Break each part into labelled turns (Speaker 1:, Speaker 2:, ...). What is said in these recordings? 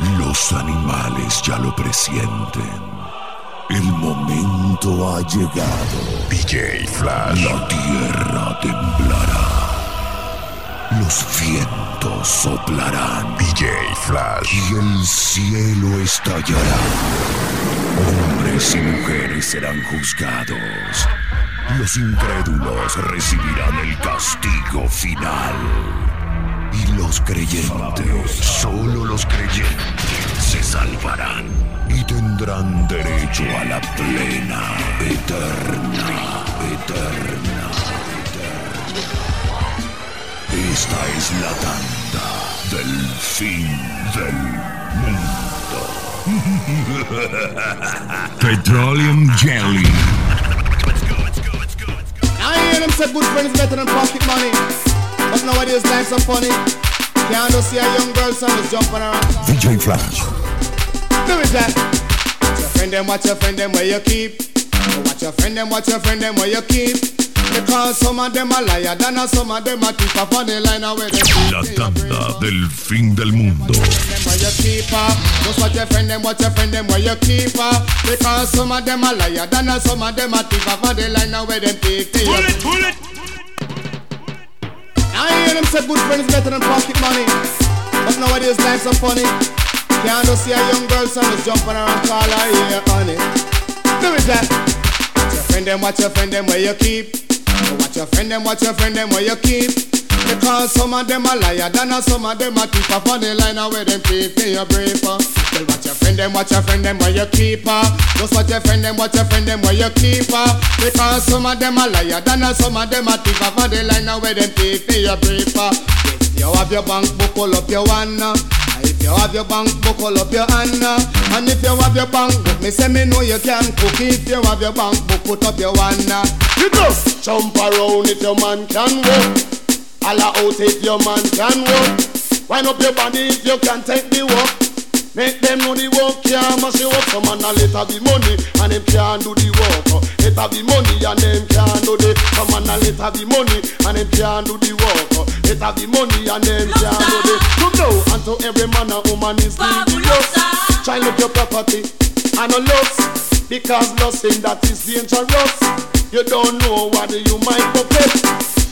Speaker 1: Los animales ya lo presienten. El momento ha llegado. DJ Flash. La tierra temblará. Los vientos soplarán. DJ Flash. Y el cielo estallará. Hombres y mujeres serán juzgados. Los incrédulos recibirán el castigo final. Los creyentes, solo los creyentes, se salvarán y tendrán derecho a la plena, eterna, eterna, eterna. Esta es la tanda del fin del mundo. Petroleum Jelly.
Speaker 2: Can't just see a young girl son is jumping around.
Speaker 1: DJ Flash.
Speaker 2: Do it that. Watch your friend them, watch your friend them where you keep. Watch your friend them, watch your friend them where you keep. Because some of them are liar, than some of them are thief. Up on the line where they.
Speaker 1: La tanda del fin del mundo.
Speaker 2: Them where you keep her. Just watch your friend them, watch your friend them where you keep her. Because some of them are liar, than some of them are thief. Up on the line where they take.
Speaker 3: Pull it, pull it.
Speaker 2: I hear them say good friends better than pocket money. But nowadays life's so funny. Can't just see a young girl son is jumping around call her yeah honey. Do it that. Watch your friend them, watch your friend them where you keep. Watch your friend them, watch your friend them where you keep. Because some of them are liar, than some of them are. Up on the line where them pay, pay your brave. Well, watch your friend them, watch your friend them where you keep her. Just watch your friend them, watch your friend them where you keep her. Because some of them are liar, than some of them are. Up on the line where them pay, pay your brave. If you have your bank book, pull up your one. uh. If you have your bank book, pull up your hand. uh. And if you have your bank book, me say me know you can cook. If you have your bank book, put up your one. uh. You jump around if your man can walk. Holla out if your man can walk. Wind up your body if you can take the walk. Make them know the work, yeah, must you up some man a later be money and them can't do the work. Uh, later be money and them can't do the some man a later be money and them can't do the work. Uh, later be money and them can't do the to know and to every man and woman is dangerous. Try look your property and no lust because lusting that is dangerous. You don't know what you might forget.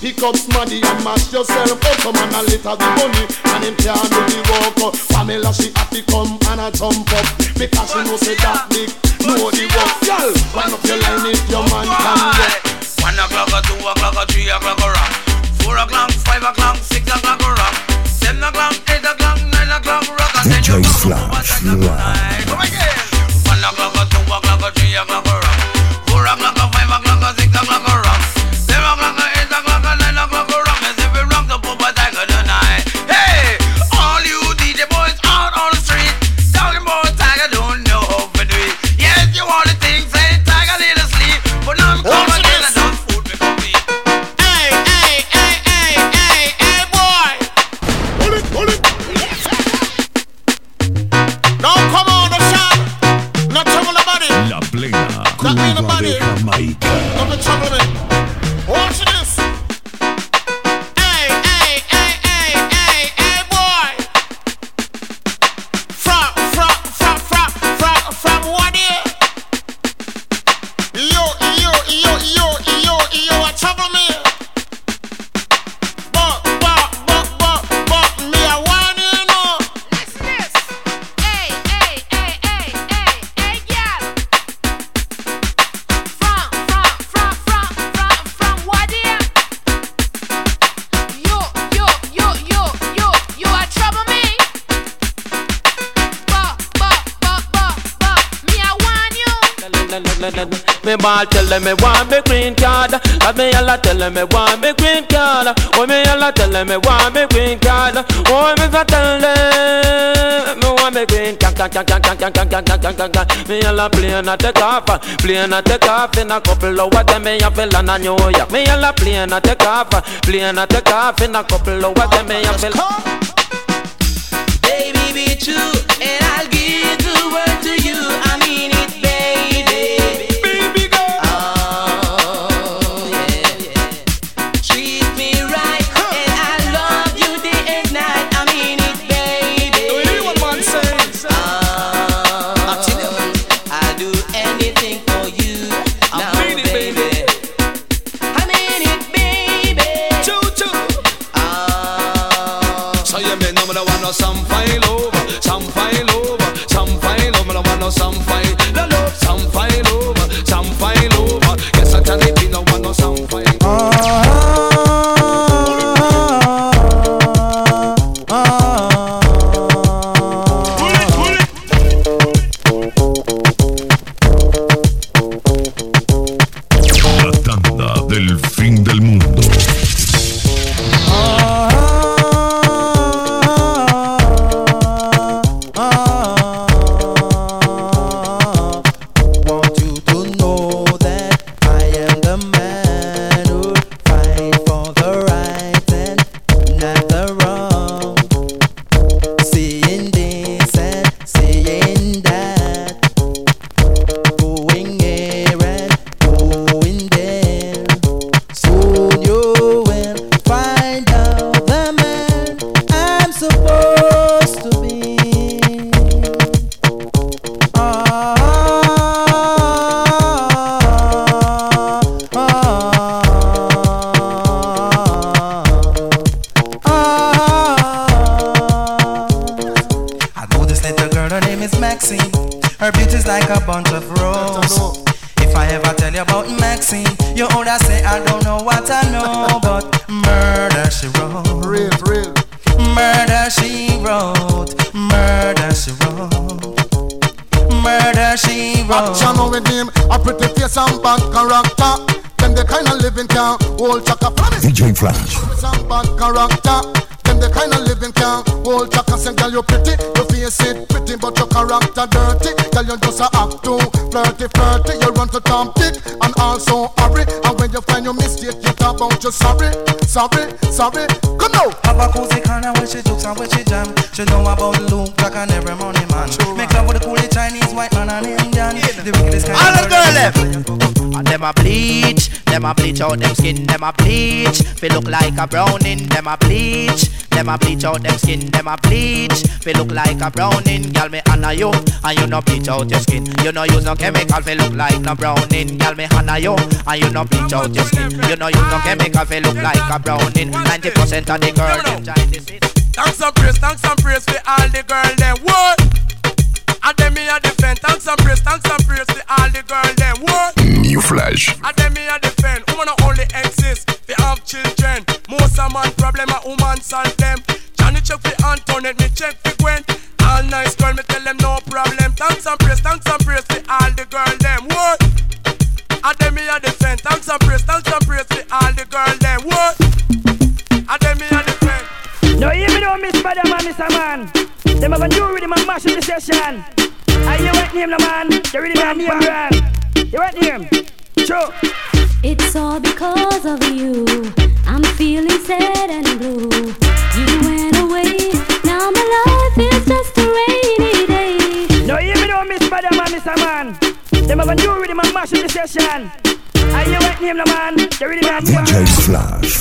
Speaker 2: Pick up smarty and mash yourself up Come on a little the money and him can't do the work Pamela she happy come and a jump up Because she know say that big know the work Girl, wind up your line if your man can work
Speaker 3: One o'clock or two o'clock or three o'clock or rock. Four o'clock, five o'clock, six o'clock or rock. Seven o'clock, eight o'clock, nine o'clock rock. And then you
Speaker 1: DJ
Speaker 3: come
Speaker 1: Flash
Speaker 3: over to the
Speaker 1: live.
Speaker 3: night. Come again. One o'clock or two go to
Speaker 4: your mama. Who am I?
Speaker 5: Me ball tell them me want me green card. Cause me yalla tell them me want me green card. Oh me yalla tell them me want me green card. Oh me fa tell them Me want me green card. Can can can can can can can can can can can Me yalla plane a take off. Plane a take off in a couple hours Then me a feel on a New York. Me yalla plane a take off. Plane a take off in a couple hours Then me a feel
Speaker 6: Baby, be true,
Speaker 7: just too flirty, flirty. You run to Tom Dick and also hurry. And when you find your mistake, you talk about you sorry, sorry, sorry. Come now.
Speaker 8: Have a cozy corner where she jokes and where she jam. She know about Luke, Jack and every money man. Make love with the coolie Chinese, white man and Indian. The wickedest kind
Speaker 9: All
Speaker 8: of
Speaker 9: the girl them. And them a bleach, them a bleach out them skin, them a bleach. Fi look like a browning, them a bleach. Them a bleach out them skin, them a bleach. Fi look like a browning, girl me honor you, and you no bleach out your skin. You no use no chemical, fi look like no browning, girl me honor you, and you no bleach out your skin. You no use no chemical, fi look like a browning. Ninety percent of the girl them.
Speaker 10: Thanks and praise, thanks and praise for all the girl them. What? And them me a defend. Thanks and praise, thanks and praise for all the girl them. What?
Speaker 1: New Flash.
Speaker 10: And them me a defend. Woman only exist. They have children. Most of man problem a woman solve them. Johnny check for Antoinette, me check for Gwen. All nice girl, me tell them no problem. Thanks and praise, thanks and praise for all the girl them. What? And them me a defend. Thanks and praise, thanks and praise for all the girl them. What? And them me a defend.
Speaker 11: No, hear me don't miss by them man, Mr. Man. Them have a new rhythm and mash up the session. Are you right name, no man? The rhythm and name brand. You right name? Sure.
Speaker 12: It's all because of you. I'm feeling sad and blue. You went away. Now my life is just a rainy day.
Speaker 11: No, hear me don't miss by them man, Mr. Man. Them have a new rhythm and mash up the session. Are you right name, no man? The rhythm and name
Speaker 1: DJ Flash.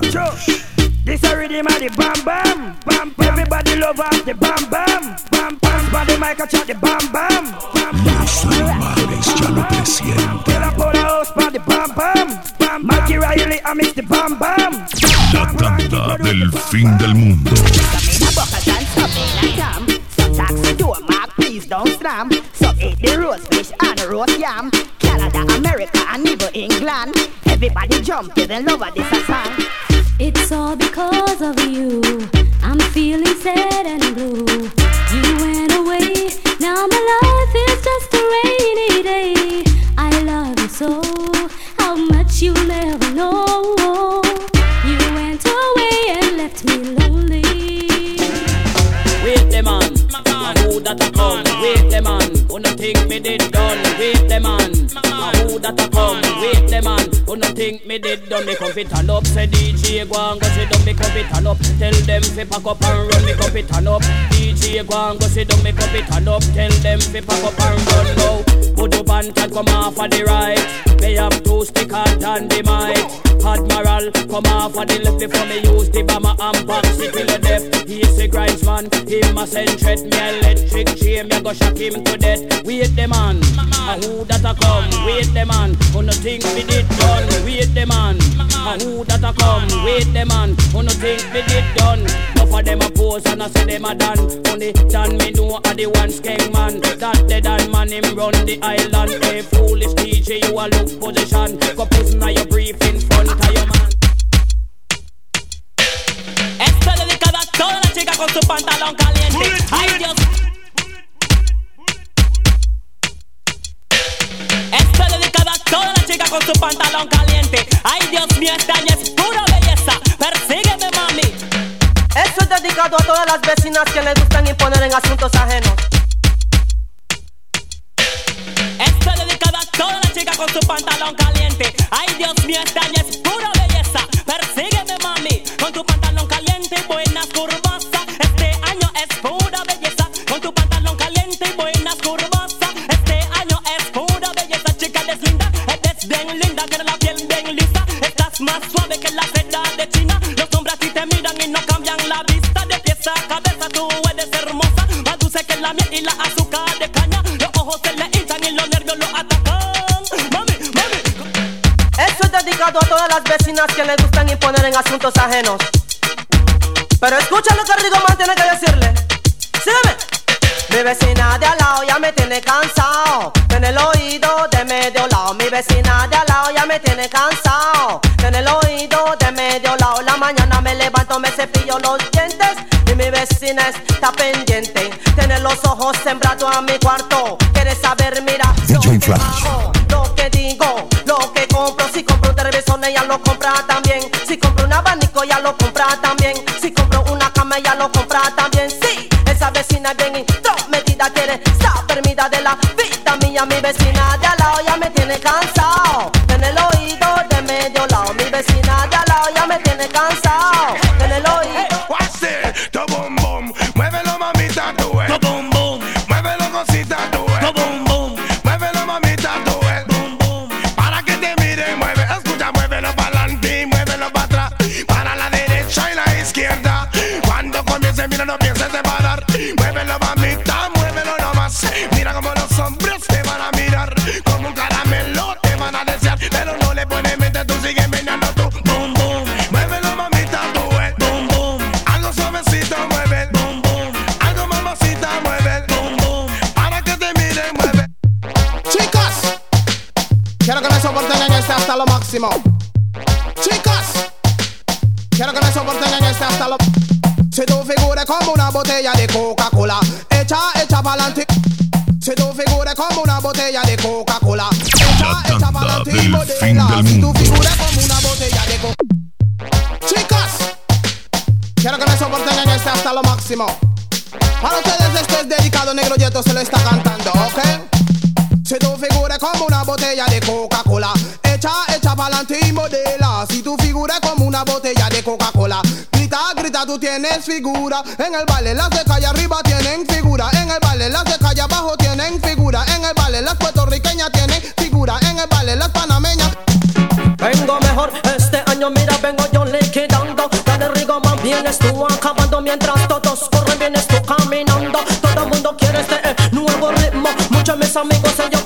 Speaker 1: Flash.
Speaker 11: Sure. This a rhythm of the bam bam bam bam. Everybody love off the bam bam bam bam. By the mic I chat the bam bam bam bam.
Speaker 1: Los lugares ya lo presienten.
Speaker 11: Get up on the house by the bam bam bam. Mikey Riley I miss the bam bam.
Speaker 1: La tanda del fin del mundo.
Speaker 11: Some taxi door mark, please don't slam. Some eat the roast fish and roast yam. Canada, America, and even England. Everybody jump to the love of this song.
Speaker 12: It's all because of you. I'm feeling sad and blue. You went away. Now my life is just a rainy day. I love you so. How much you'll never know.
Speaker 13: Think me did done? Me come fit turn up, say DJ go and go sit down, me come fit turn up. Tell them fi pack up and run, me come fit turn up. DJ go and go sit down, me come fit turn up. Tell them fi pack up and run now. Put up and tag come off of the right. They have two stick hard and the might. Admiral come off of the left before me use the bomber and box it till the death. He's a grinds man, him a send threat me electric chain, me go shock him to death. Wait the man, a who that a come? Wait the man, who no think me did done? Wait the man, a who that a come? Wait the man, who no think me did done?
Speaker 5: Enough of them a pose and I say them a done. Only done me know a the one skeng man. That dead and man him run the island. Hey foolish DJ, you a look position. Go put now your brief in front of your man.
Speaker 14: Esto es dedicado a todas las chicas con su pantalón caliente. Ay, Dios. Esto es dedicado a todas las chicas con su pantalón caliente. Ay, Dios mío, año es pura belleza. Persígueme, mami.
Speaker 15: Esto es dedicado a todas las vecinas que les gustan imponer en asuntos ajenos.
Speaker 14: Esto es dedicado a todas las chicas con su pantalón caliente. Ay, Dios mío, este año es pura más suave que la seda de China. Los hombres a ti te miran y no cambian la vista. De pies a cabeza, tú eres hermosa. Más dulce que la miel y la azúcar de caña. Los ojos se le hinchan y los nervios lo atacan. Mami, mami.
Speaker 15: Esto es dedicado a todas las vecinas que les gustan imponer en asuntos ajenos. Pero escucha lo que Rigo Man tiene que decirle. Sígueme. Mi vecina de al lado ya me tiene cansado. En el oído de medio lado. Mi vecina de al lado ya me tiene cansado. Cepillo los dientes. Y mi vecina está pendiente. Tiene los ojos sembrados a mi cuarto. Quiere saber, mira.
Speaker 1: DJ Flash.
Speaker 15: hago, Lo que digo, lo que compro. Si compro un televisor, ella lo compra también. Si compro un abanico, ella lo compra también. Si compro una cama, ella lo compra también.
Speaker 16: Máximo. Tienes figura. En el baile las de calle arriba tienen figura. En el baile las de calle abajo tienen figura. En el baile las puertorriqueñas tienen figura. En el baile las panameñas.
Speaker 15: Vengo mejor este año, mira, vengo yo liquidando. Dale rigo, más vienes tú acabando mientras todos corren, vienes tú caminando. Todo el mundo quiere este eh, nuevo ritmo. Muchos de mis amigos ellos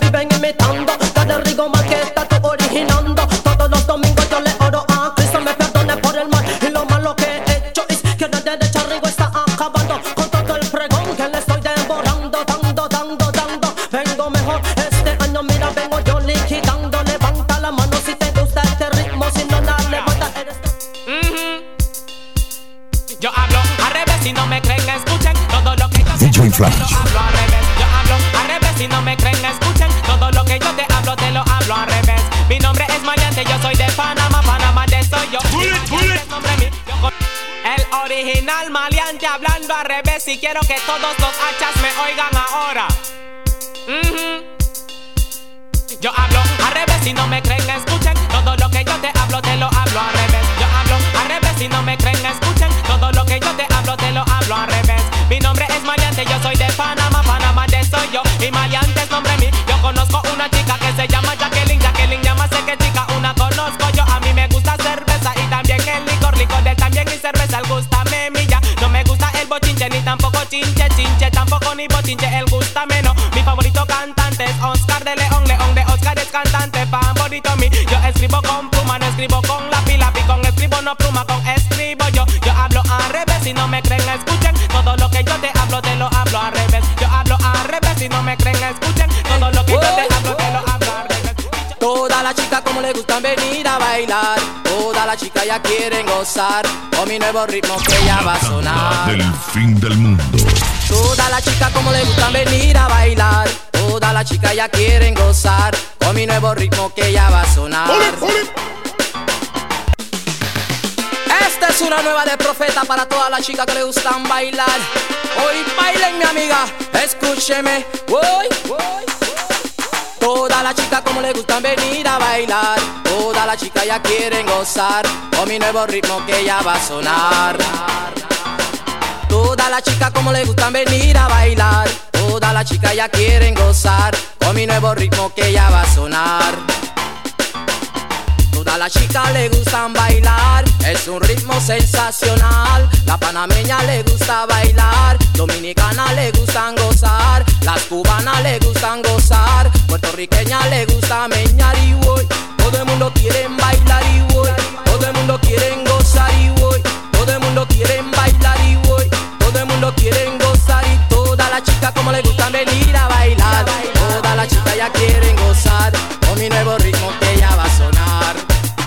Speaker 14: revés si no me creen, escuchen todo lo que yo te hablo, te lo hablo al revés. Mi nombre es Maleante, yo soy de Panamá, Panamá de soy yo. El original maleante hablando al revés y quiero que todos los hachas me oigan ahora. Ujú. Yo hablo al revés si no me creen, escuchen todo lo que yo te hablo, te lo hablo al revés. Yo hablo al revés si no me creen, escuchen todo lo que yo te hablo, te lo hablo al revés. Panamá, Panamá de soy yo y Maleante es nombre mío. Yo conozco una chica que se llama Jacqueline, Jacqueline llama sé que chica, una conozco yo. A mí me gusta cerveza y también el licor, licor de también y cerveza, el gusta milla. No me gusta el bochinche ni tampoco chinche, chinche tampoco ni bochinche, el gusta menos. Mi favorito cantante es Oscar de León, León de Oscar es cantante favorito mí. Yo escribo con pluma, no escribo con lápiz,
Speaker 6: bailar. Toda la chica ya quieren gozar. Con mi nuevo ritmo que ya va a sonar.
Speaker 1: Del fin del mundo.
Speaker 6: Toda la chica como le gustan venir a bailar. Toda la chica ya quieren gozar. Con mi nuevo ritmo que ya va a sonar. Esta es una nueva de profeta para todas las chicas que le gustan bailar. Hoy bailen mi amiga, escúcheme. Hoy, Toda la chica como le gustan venir a bailar. Toda la chica ya quieren gozar. Con mi nuevo ritmo que ya va a sonar. Toda la chica como le gustan venir a bailar. Toda la chica ya quieren gozar. Con mi nuevo ritmo que ya va a sonar. Toda la chica le gustan bailar, es un ritmo sensacional. La panameña le gusta bailar, dominicana le gustan gozar, las cubanas le gustan gozar, puertorriqueña le gusta meñar y voy. Todo el mundo quiere bailar y voy, todo el mundo quiere gozar y voy, todo el mundo quiere bailar y voy, todo el mundo quiere gozar y toda la chica como le gustan venir a bailar, toda la chica ya quieren gozar con mi nuevo ritmo que ya va a sonar.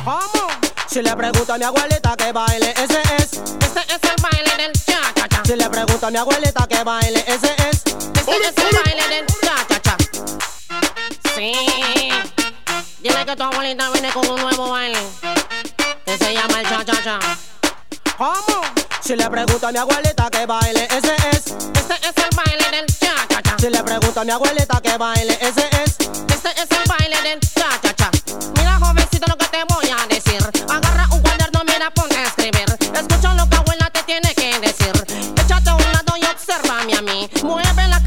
Speaker 17: ¿Cómo? Si le pregunto a mi abuelita que baile, ese es.
Speaker 15: Este es el baile del cha-cha-cha.
Speaker 17: Si le pregunto a mi abuelita que baile, ese es.
Speaker 15: Este es el baile del cha-cha-cha. Sí. Dile que tu abuelita viene con un nuevo baile. Que se llama el cha-cha-cha.
Speaker 17: ¿Cómo? Si le pregunto a mi abuelita que baile, ese es.
Speaker 15: Este es el baile del cha-cha-cha.
Speaker 17: Si le pregunto a mi abuelita que baile, ese es.
Speaker 15: Este es el baile del cha-cha-cha. Mira, jovencito, lo que te voy a decir. Agarra un cuaderno, mira, ponte a escribir. Escucha lo que abuela te tiene que decir. Échate a un lado y obsérvame a mí. Mueve las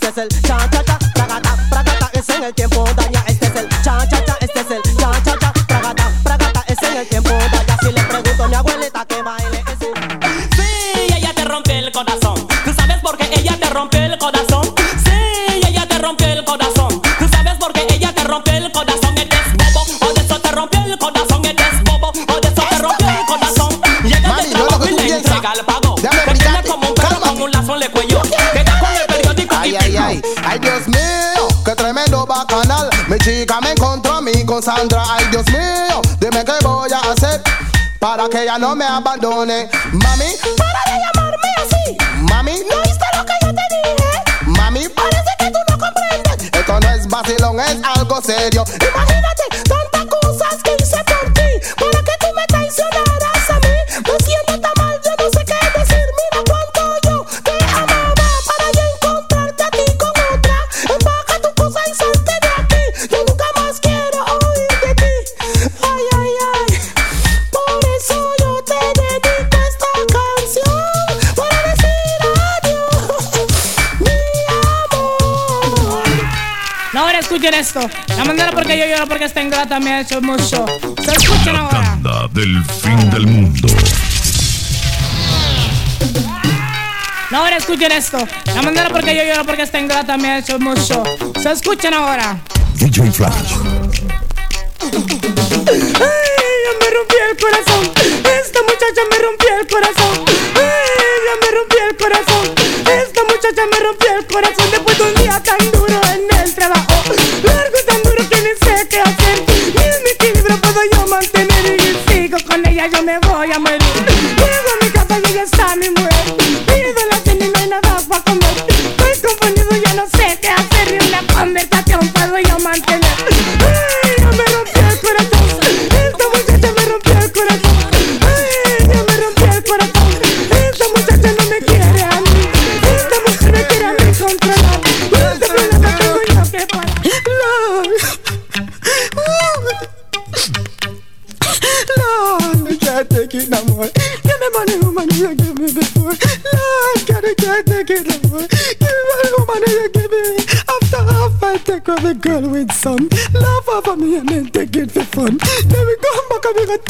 Speaker 17: ese es el cha cha cha, ta ta, ta es en el tiempo
Speaker 18: de
Speaker 16: Ay, Dios mío, qué tremendo bacanal. Mi chica me encontró a mí con Sandra. Ay, Dios mío, dime qué voy a hacer para que ella no me abandone. Mami, para de llamarme así. Mami, ¿no viste lo que yo te dije? Mami, parece que tú no comprendes. Esto no es vacilón, es algo serio. Imagínate
Speaker 19: escuchen esto. La manera porque yo lloro porque esta ingrata me ha hecho mucho. Se escuchen ahora.
Speaker 1: Anda del fin del mundo.
Speaker 19: Ahora escuchen esto. La manera porque yo lloro porque esta ingrata me ha hecho mucho. Se escuchen ahora.
Speaker 1: DJ Flash.
Speaker 19: Ay, ya me rompí el corazón. Esta muchacha me rompió el corazón.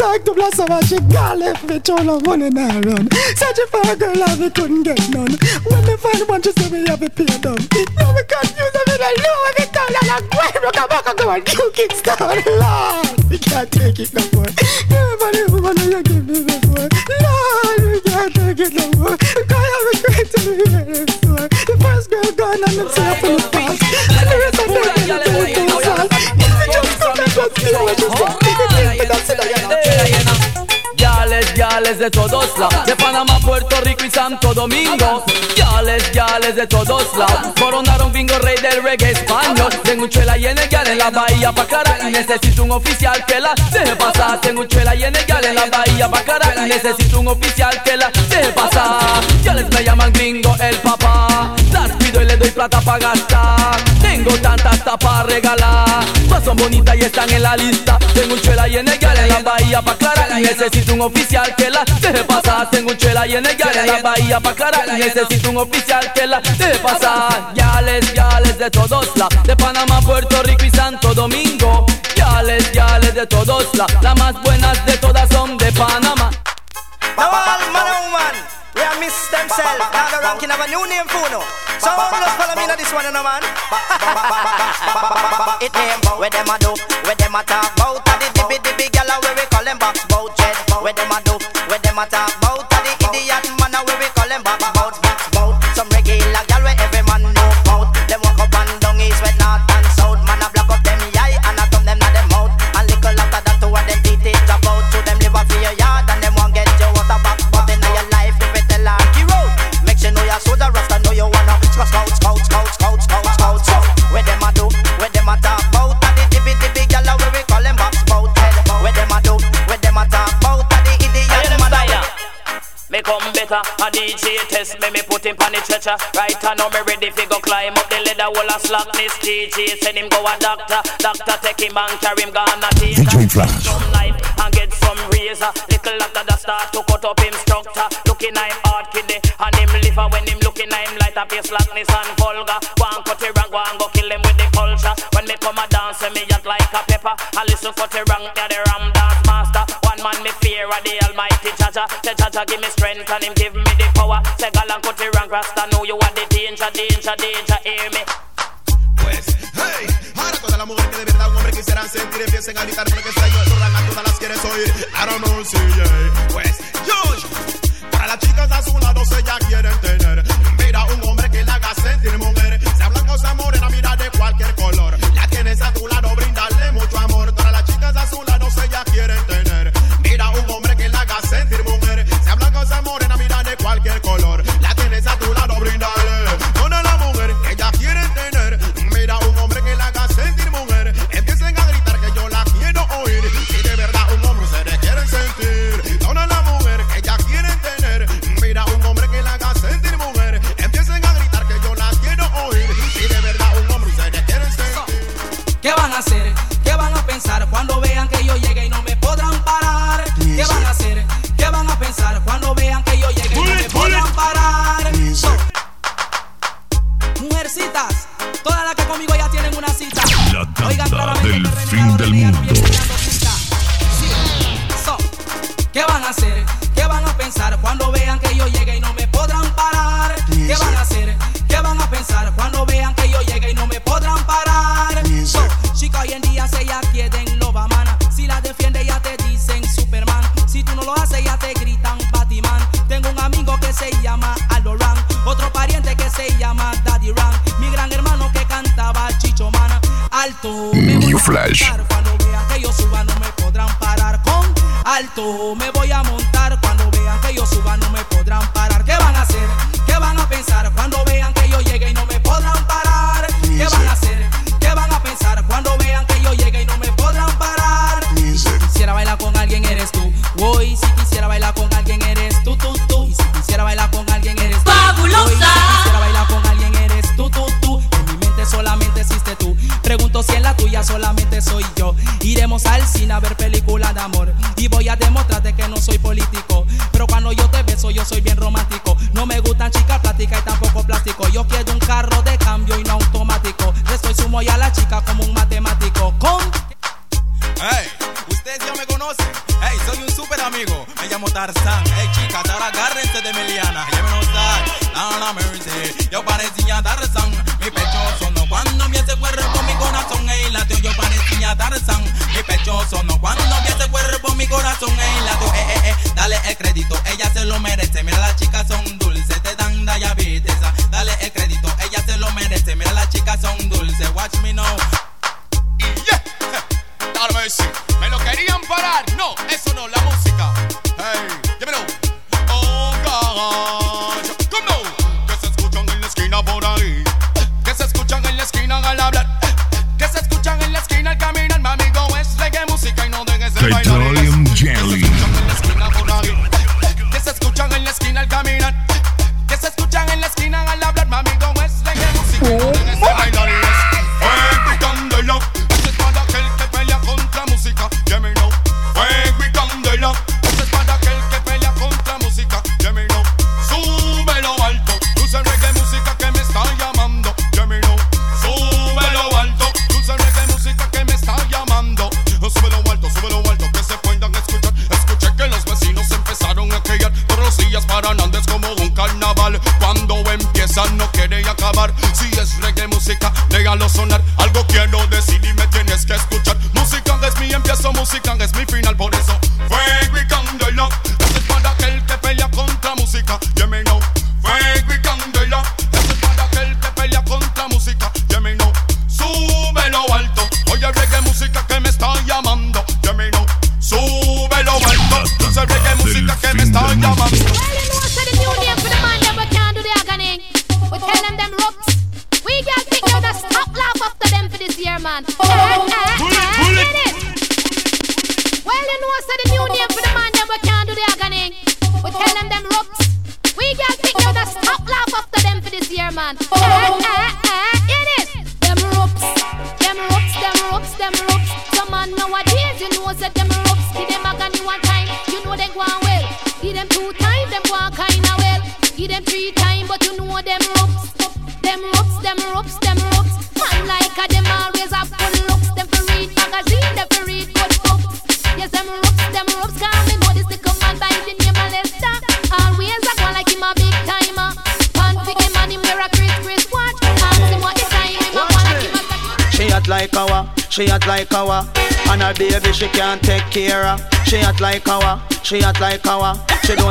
Speaker 19: Talk to bless her, she got left me all her money now run. Searching for a girl and we couldn't get none. When me find one, she say me have to pay down. Now we confused her with a Louis Vuitton and a Gwen. Look at back and go and do Kingston. Lord, we can't take it no more. Everybody who wanna you give me before. Lord, we can't take it no more. God, I'm a great to be here store. The first girl gone and it's up in the past. The rest of them in the salt. If we just come and just deal with this
Speaker 20: de todos lados, de Panamá, Puerto Rico y Santo Domingo. Yales, yales de todos lados, coronaron bingo rey del reggae español. Tengo un chuela y en el gal en la bahía pa' cara y necesito un oficial que la deje pasar. Tengo un y en el gal en la bahía pa' cara y necesito un oficial que la deje pasar. Yales me llaman gringo el papá, las pido y le doy plata pa' gastar. Tengo tantas pa' regalar, son bonitas y están en la lista. Tengo un chuela y en el gal en la bahía pa' clara necesito un oficial que la deje pasar. Tengo un chuela y en el gal en la bahía pa' clara necesito un oficial que la deje pasar. Yales, yales de todos lados, de Panamá, Puerto Rico y Santo Domingo. Yales, yales de todos lados, las más buenas de todas
Speaker 21: miss themselves. Now the ranking of a new name for no. So just follow me now this one, you know, man. it name, where them a do, where them a talk about. The dibby dibby gyal where we call them box bout jet. Where them a do, where them a talk a
Speaker 20: DJ test me, me put him on the stretcher. Right now me ready fi go climb up the ladder. Wall a slackness DJ send him go a doctor. Doctor take him and carry him gonna take
Speaker 1: DJ Flash.
Speaker 20: some knife and get some razor. Little after the start to cut up him structure. Looking I'm hard kidney and him liver. When him looking I'm light up his slackness and vulgar. Go and cut it wrong, go and go kill him with the culture. When me come a dance me act like a pepper. I listen cut it wrong, yeah the ram dance master. One man me fear of the almighty Jah Jah Say Jah Jah give me strength and him give me the power Say gal and cut it wrong, rasta know you are the danger, danger, danger, hear me
Speaker 6: Hey, ahora todas las mujeres que de verdad un hombre quisieran sentir empiecen a gritar porque extraño rap, a todas las quieres oír. I don't know, sí, yeah. Pues, yo, para las chicas a su lado si ellas quieren tener.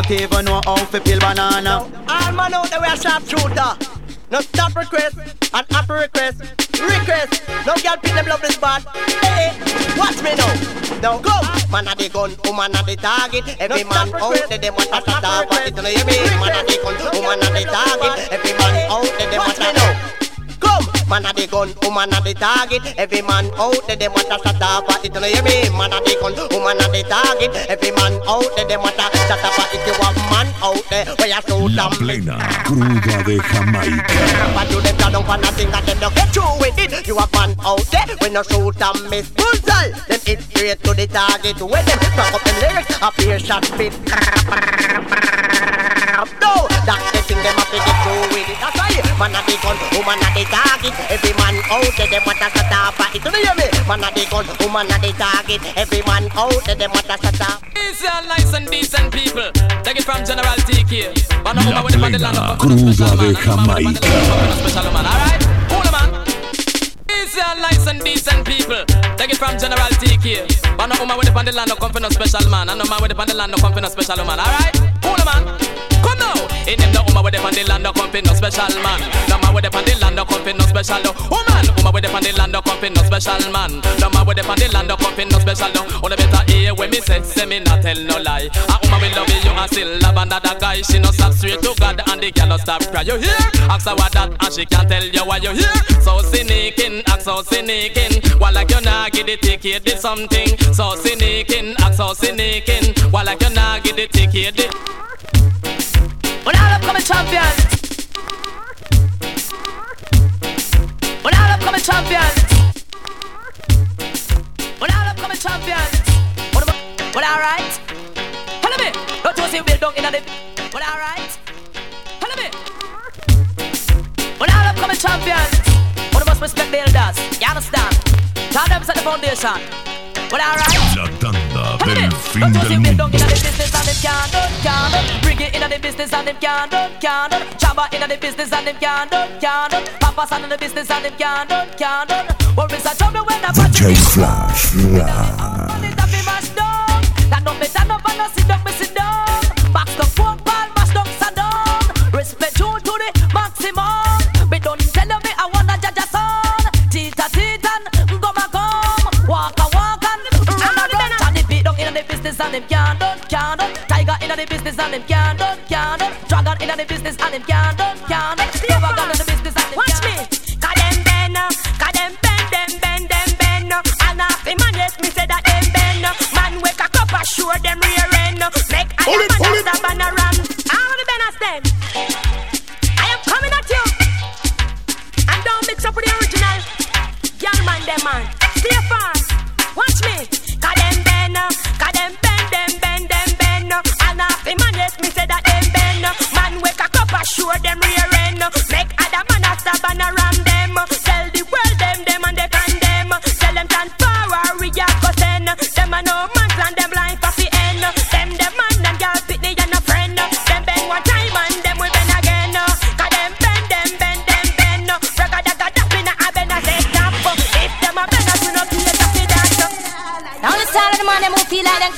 Speaker 22: Don't even know how to peel banana
Speaker 17: All man out there we a sharp shooter. No stop request and happy request. Request. No girl pick them love this bad. Hey, hey, watch me now. Now go. Man a the gun, woman a the target. Every man out there them want to start what it do you mean? Man a the gun, woman a the target. Man a the gun, woman a the target. Every man out there them want to shut up what it you mean? Man a the gun, woman a the target. Every man out there them want to shut up what it you want man out there where you shoot
Speaker 1: La plena cruda de Jamaica.
Speaker 17: But you them down on a thing and them don't get through with it. You a man out there when you shoot and miss bullseye. Them hit straight to the target. When them talk up them lyrics, a peer shot fit. No, that's the thing them have to get through with it. That's why man a the gun, woman a the target. Every man out there them want to shut up. It do you hear me? Man a the gun, woman a the target. Every man out there them want to shut up.
Speaker 20: Easy and nice and decent people. Take it from General TK. But no woman with the body land
Speaker 1: La
Speaker 20: up.
Speaker 1: cruda de Jamaica.
Speaker 20: Special man, alright? Cool man. Easy and nice and decent people. Take it from General TK. But no woman with the body land come for no special man. And no man with the body land come for no special man, alright? Cool man. Come now. In him the woman with the body land come for no special man. No man with the body land come for no special no. Woman, woman with the body land come for no special man. No man with the body land come for no special no. On the better hear when me say, say me not tell no lie. A woman will love you and still love another guy. She no stop straight to God and the girl no stop cry. You hear? Ask her what that and she can't tell you why you hear. So cynical, act so cynical. While like you not get the ticket, did something. So cynical, act so cynical. While like you not get the ticket.
Speaker 17: When all upcoming champions. When all upcoming champions. When all upcoming champions. What about? Well, alright. Follow me. Don't you see Bill Dunk in the. Well, alright. Follow me. When all upcoming champions. What must respect the elders. You understand? Tell them set the foundation. Well, alright.
Speaker 1: La tanda del fin del
Speaker 17: see Bill Dunk
Speaker 1: mundo.
Speaker 17: business
Speaker 6: and them can't done, can't done. Bring it inna the business and them can't done, can't done. Shabba inna the business and them can't done, can't done. Papa San in the business and them can't done, can't done. What is a trouble when I
Speaker 1: DJ Flash, Flash.
Speaker 6: that don't make that and I sit down, me sit down. Box the phone, ball, mash down, Saddam. Respect you to the maximum. Me don't them can't done, can't done. Tiger inna the business and them can't done, can't done. Dragon inna the business and them can't done, can't done. Never gone in the business and them
Speaker 23: Watch me, cause them bend, uh, cause them bend, them bend, them bend. uh, And half the man yes, me say that them bend. uh, Man wake a cup, assure them rear end. uh, Make all the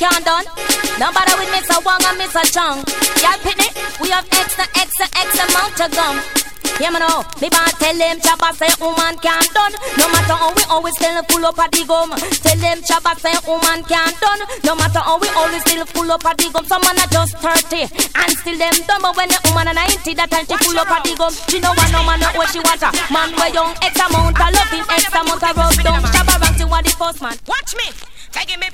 Speaker 12: can't done. Don't bother with Mr. Wong and Mr. Chung. Y'all pitney, we have extra, extra, extra amount of gum. Yeah, man, oh, me bad tell them chopper say woman can't done. No matter how we always tell them full up of the gum. Tell them chopper say woman can't done. No matter how we always still full up of the gum. Some man are just 30 and still them dumb. But when the woman are 90, that time she full up of the gum. She know want no man know what she want. Man we young, X amount of loving, X amount of rub down. Chopper rank to what the first man.
Speaker 23: Watch me. Give me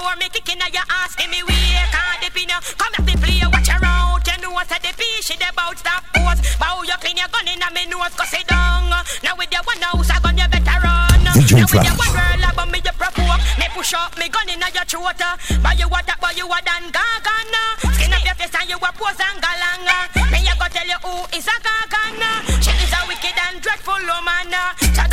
Speaker 23: for me kicking at your ass. Give me way, can't dip in you. Come here to play, watch her out. You know what the piece she about stop pose. Bow your clean your gun in a me nose, go sit down. Now with your one house, I gun you better run. Now with your one girl, I bum me you provoke. Me push up me gun in your throat. Buy you what, buy you what done gagana. Skin up your face and you a pose and galanga. Me I go tell you who is a gagana. She is a wicked and dreadful woman. So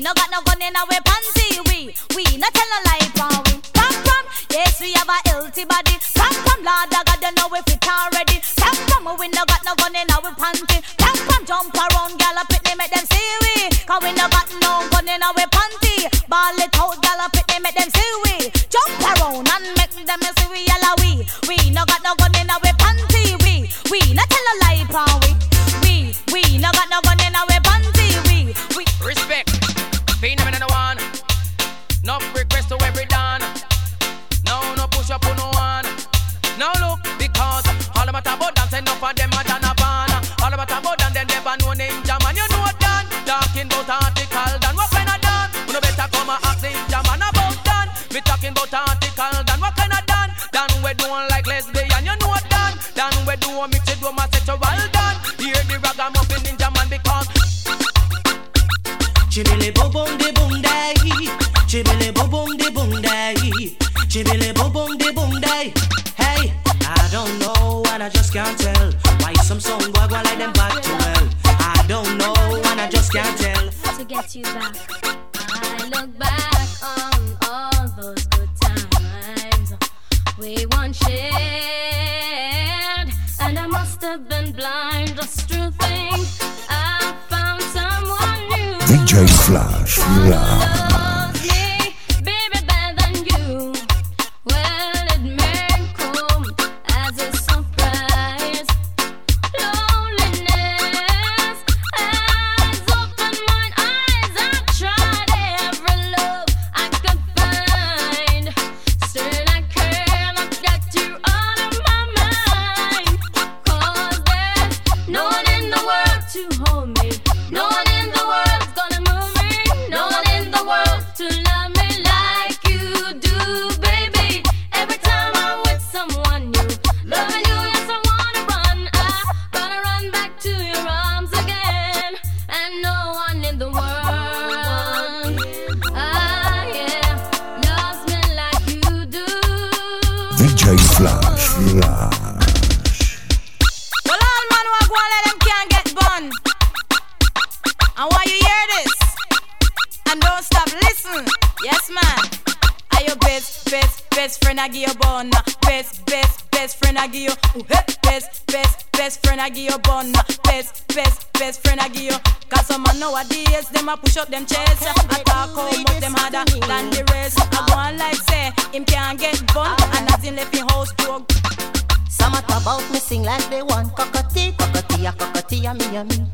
Speaker 23: we
Speaker 12: no got no gun in our panty. We, we no tell no lie, pa we. Come from, yes we have a healthy body. Come from, Lord, I got to know if it already. Come from, we no got no gun in our panty. Come from, jump around, gal up it, make them see we. Cause we no got no gun in our panty. Ball it,
Speaker 1: DJ Flash, Flash.
Speaker 24: Well,
Speaker 23: all man who go let them can't get bun. And why you hear this? And don't stop, listen. Yes, man. Are your best, best, best friend I give you bun? Best, best, best friend I give you. Ooh, hey. Best, best, best friend I give you bun. Best, best, best friend I give you. Cause some man nowadays, them a push up them chest. Eh. I talk how much them harder than the rest. I go on like say, him can't get bun. And nothing left in house to
Speaker 25: Some a talk about me sing like they want cockatee, cockatee, a cockatee, a me a me.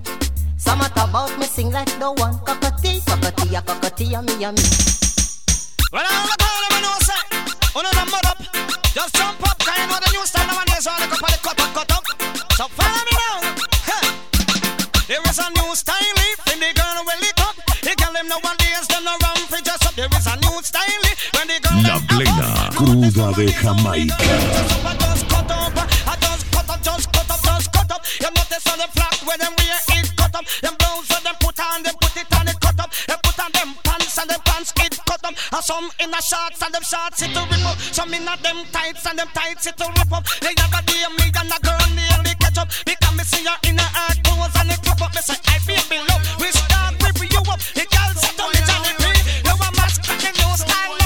Speaker 25: Some a talk about me sing like the one cockatee, cockatee, a cockatee, a me a me.
Speaker 17: Well, all the time, let me know, say, uno the mud up. Just jump up, kind of the new style nowadays, all the cup of the cut cut up. So follow me now. Huh. There is a new style, when the girl will it up. The girl them nowadays, them no run for just up. There is a new style, when the girl
Speaker 1: La plena cruda de Jamaica.
Speaker 17: just cut up, just cut up, just cut up, just cut up. You notice on the flat where them wear it cut up. Them blouse where them put on, them pants and them pants it cut up. And some in the shorts and them shorts it to rip up. Some in a them tights and them tights it to rip up. They never dear me and a girl nearly catch up. Because me see her in her hard clothes and it clap up. Me say I feel below. We start rip you up. The girl said to me Johnny P. You a mask cracking new style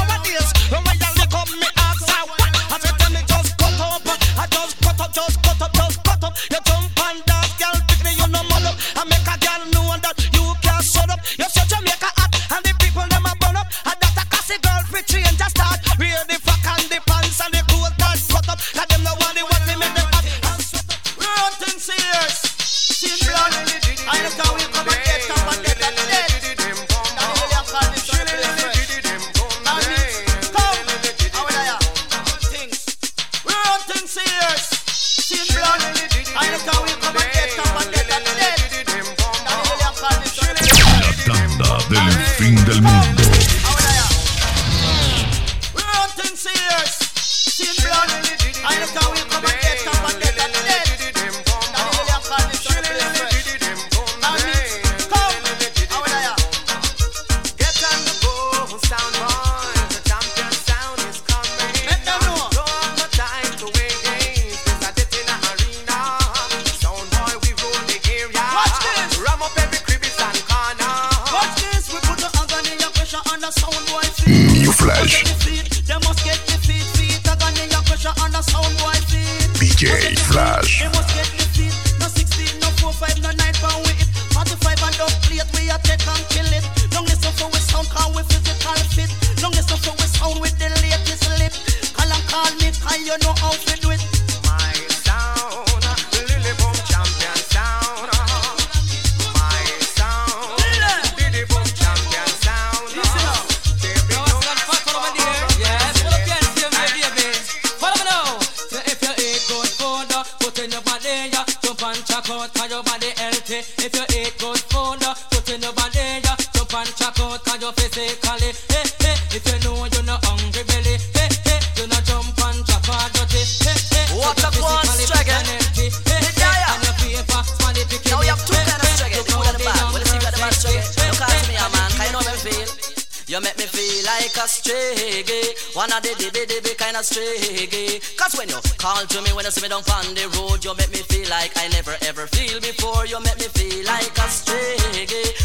Speaker 17: me
Speaker 26: down
Speaker 21: on the road You make me feel like I never ever feel before. You make me feel like a stray.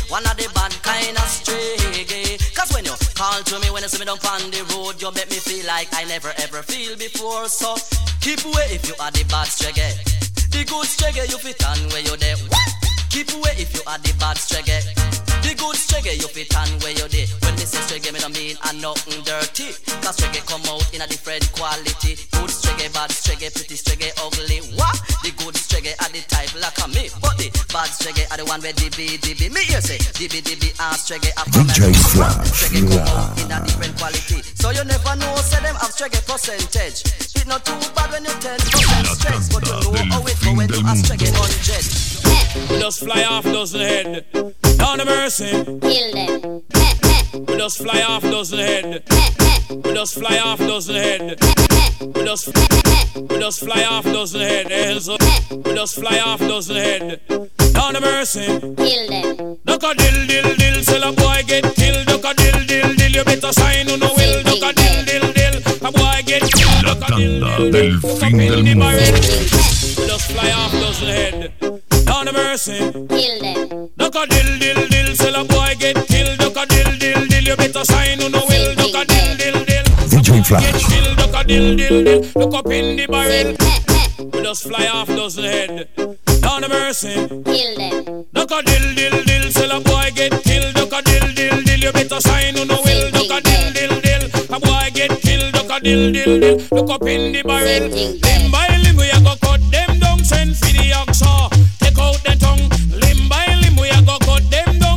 Speaker 21: One of the bad kind of stray. Cause when you call to me when you see me down on the road You make me feel like I never ever feel before. So
Speaker 1: DJ Flash,
Speaker 21: Reggae come out
Speaker 1: yeah.
Speaker 21: in a different quality So you never know say them have reggae percentage It not too bad when you 10% stress But you know how it go when you have reggae 100
Speaker 13: We just fly off dozen head. Down the mercy.
Speaker 23: Kill them.
Speaker 13: We just fly off dozen head. We just fly off dozen head. We just we just fly off dozen head. We just fly off dozen head. Down the mercy.
Speaker 23: Kill them.
Speaker 13: Duck a dill dill dill, till a boy get killed. Duck a dill dill dill, you better sign on the will. Duck a dill dill dill, a boy get killed.
Speaker 1: La tanda del fin del mundo.
Speaker 13: We just fly off dozen head. Down the mercy.
Speaker 23: Kill them.
Speaker 13: Duck a dill dill dill, sell a boy get killed. Duck a dill dill dill, you better sign on no will. Dill,
Speaker 1: DJ
Speaker 13: get
Speaker 1: Flash.
Speaker 13: killed. Duck a dill dill dill, look up in the barrel. We just fly off dozen head. Down the mercy.
Speaker 23: Kill them.
Speaker 13: Duck a dill dill dill, sell a boy get killed. Duck a dill dill dill, you better sign on no will. Duck a dill dill dill, a boy get killed. Duck a dill dill dill, look up in the barrel. Limb by limb we a go cut them down, send for the oxa.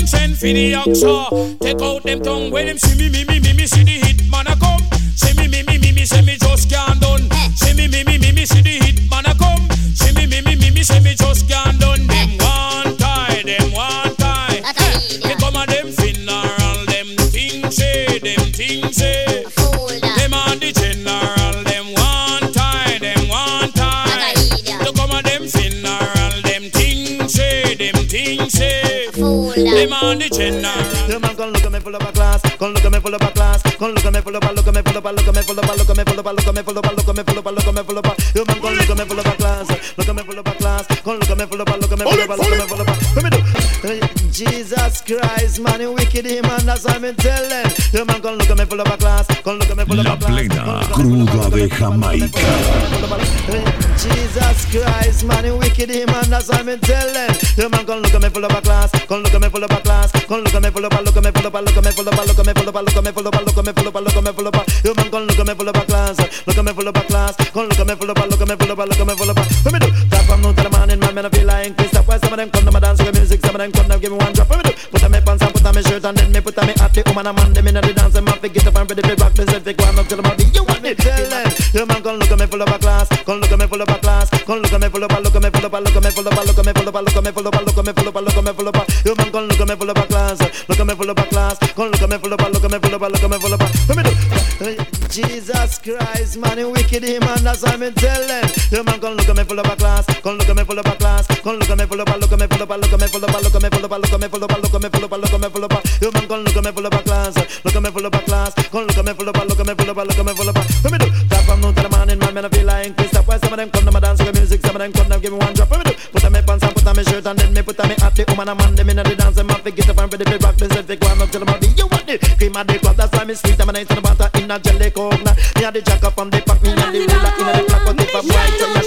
Speaker 13: Send for the oxa. Take out them tongue. When them see me, me, me, me, me, see the hit man a come. See me, me, me, me, me, say me just can't done. See me, me, me, me, me, see the hit man a come. See me, me, me, me, me, say me just can't done. Them one tie, them one
Speaker 27: Man con lo que me con lo que me class, lo que me lo que me lo que me lo que me lo que me lo que me lo que me lo que me class, lo que me class, lo que me lo que me lo que me. Let me do. Jesus Christ, man, you wicked man, that's what I'm telling. The man con lo que me follow pa class, con lo que me follow pa class.
Speaker 1: La plena cruda de Jamaica.
Speaker 27: Jesus Christ, man, you wicked him, man, that's what I'm telling. The man come look at me full of a class, come look at me full of a class, come look at me full of a, look at me full of a, look at me full of a, look at me full of a, look at me full of a, look at me full of a, look at me full of a. The man come look at me full of a class, look at me full of a class, come look at me full of a, look at me full of a, look at me full of a. Let me do that from noon to the morning, man, man, I feel like Chris. That's why some of them come to my dance with music, some of them come to give me one drop. Let me do put on me pants and put on me shirt and then me put on me hat. The woman and man, them in the dance, them have to get up and ready to rock. This if they go and up till them you want me tell them. The man come look at me full of a class, come look at me full of a class, come look at me full of a, look at me full of a, look at me full of a, look at me full of a, look at me full of a, look at me full of a, look at me full of a. The man come look at me full of a class, look at me full of a class, come look at me full of a, look at me full of a, look at me full of a. Let me do. Jesus Christ, man, you wicked him, man, that's what I'm telling. The man come look at me full of a class, come look at me full of a class, come look at me full of a, look at me full of a, look at me full of a, look at me full of a, look at me full of a, look at me full of a, look at me full of a. The man come look at me full of a class, look at me full of a class, come look at me full of a, look at me full of a, look at me my dance with music, some of them come to give me one drop. Let me do. Put on me pants and put on me shirt and then me put on me hat. The woman and man, them in the dance, them have to get up and ready to rock. This if they go and up till them the you want it. Cream and the crop, that's why me sweet. I'm a nice in the butter in a jelly coke. Me and the jacker from the pack, me and the ruler in the black. But if I'm white,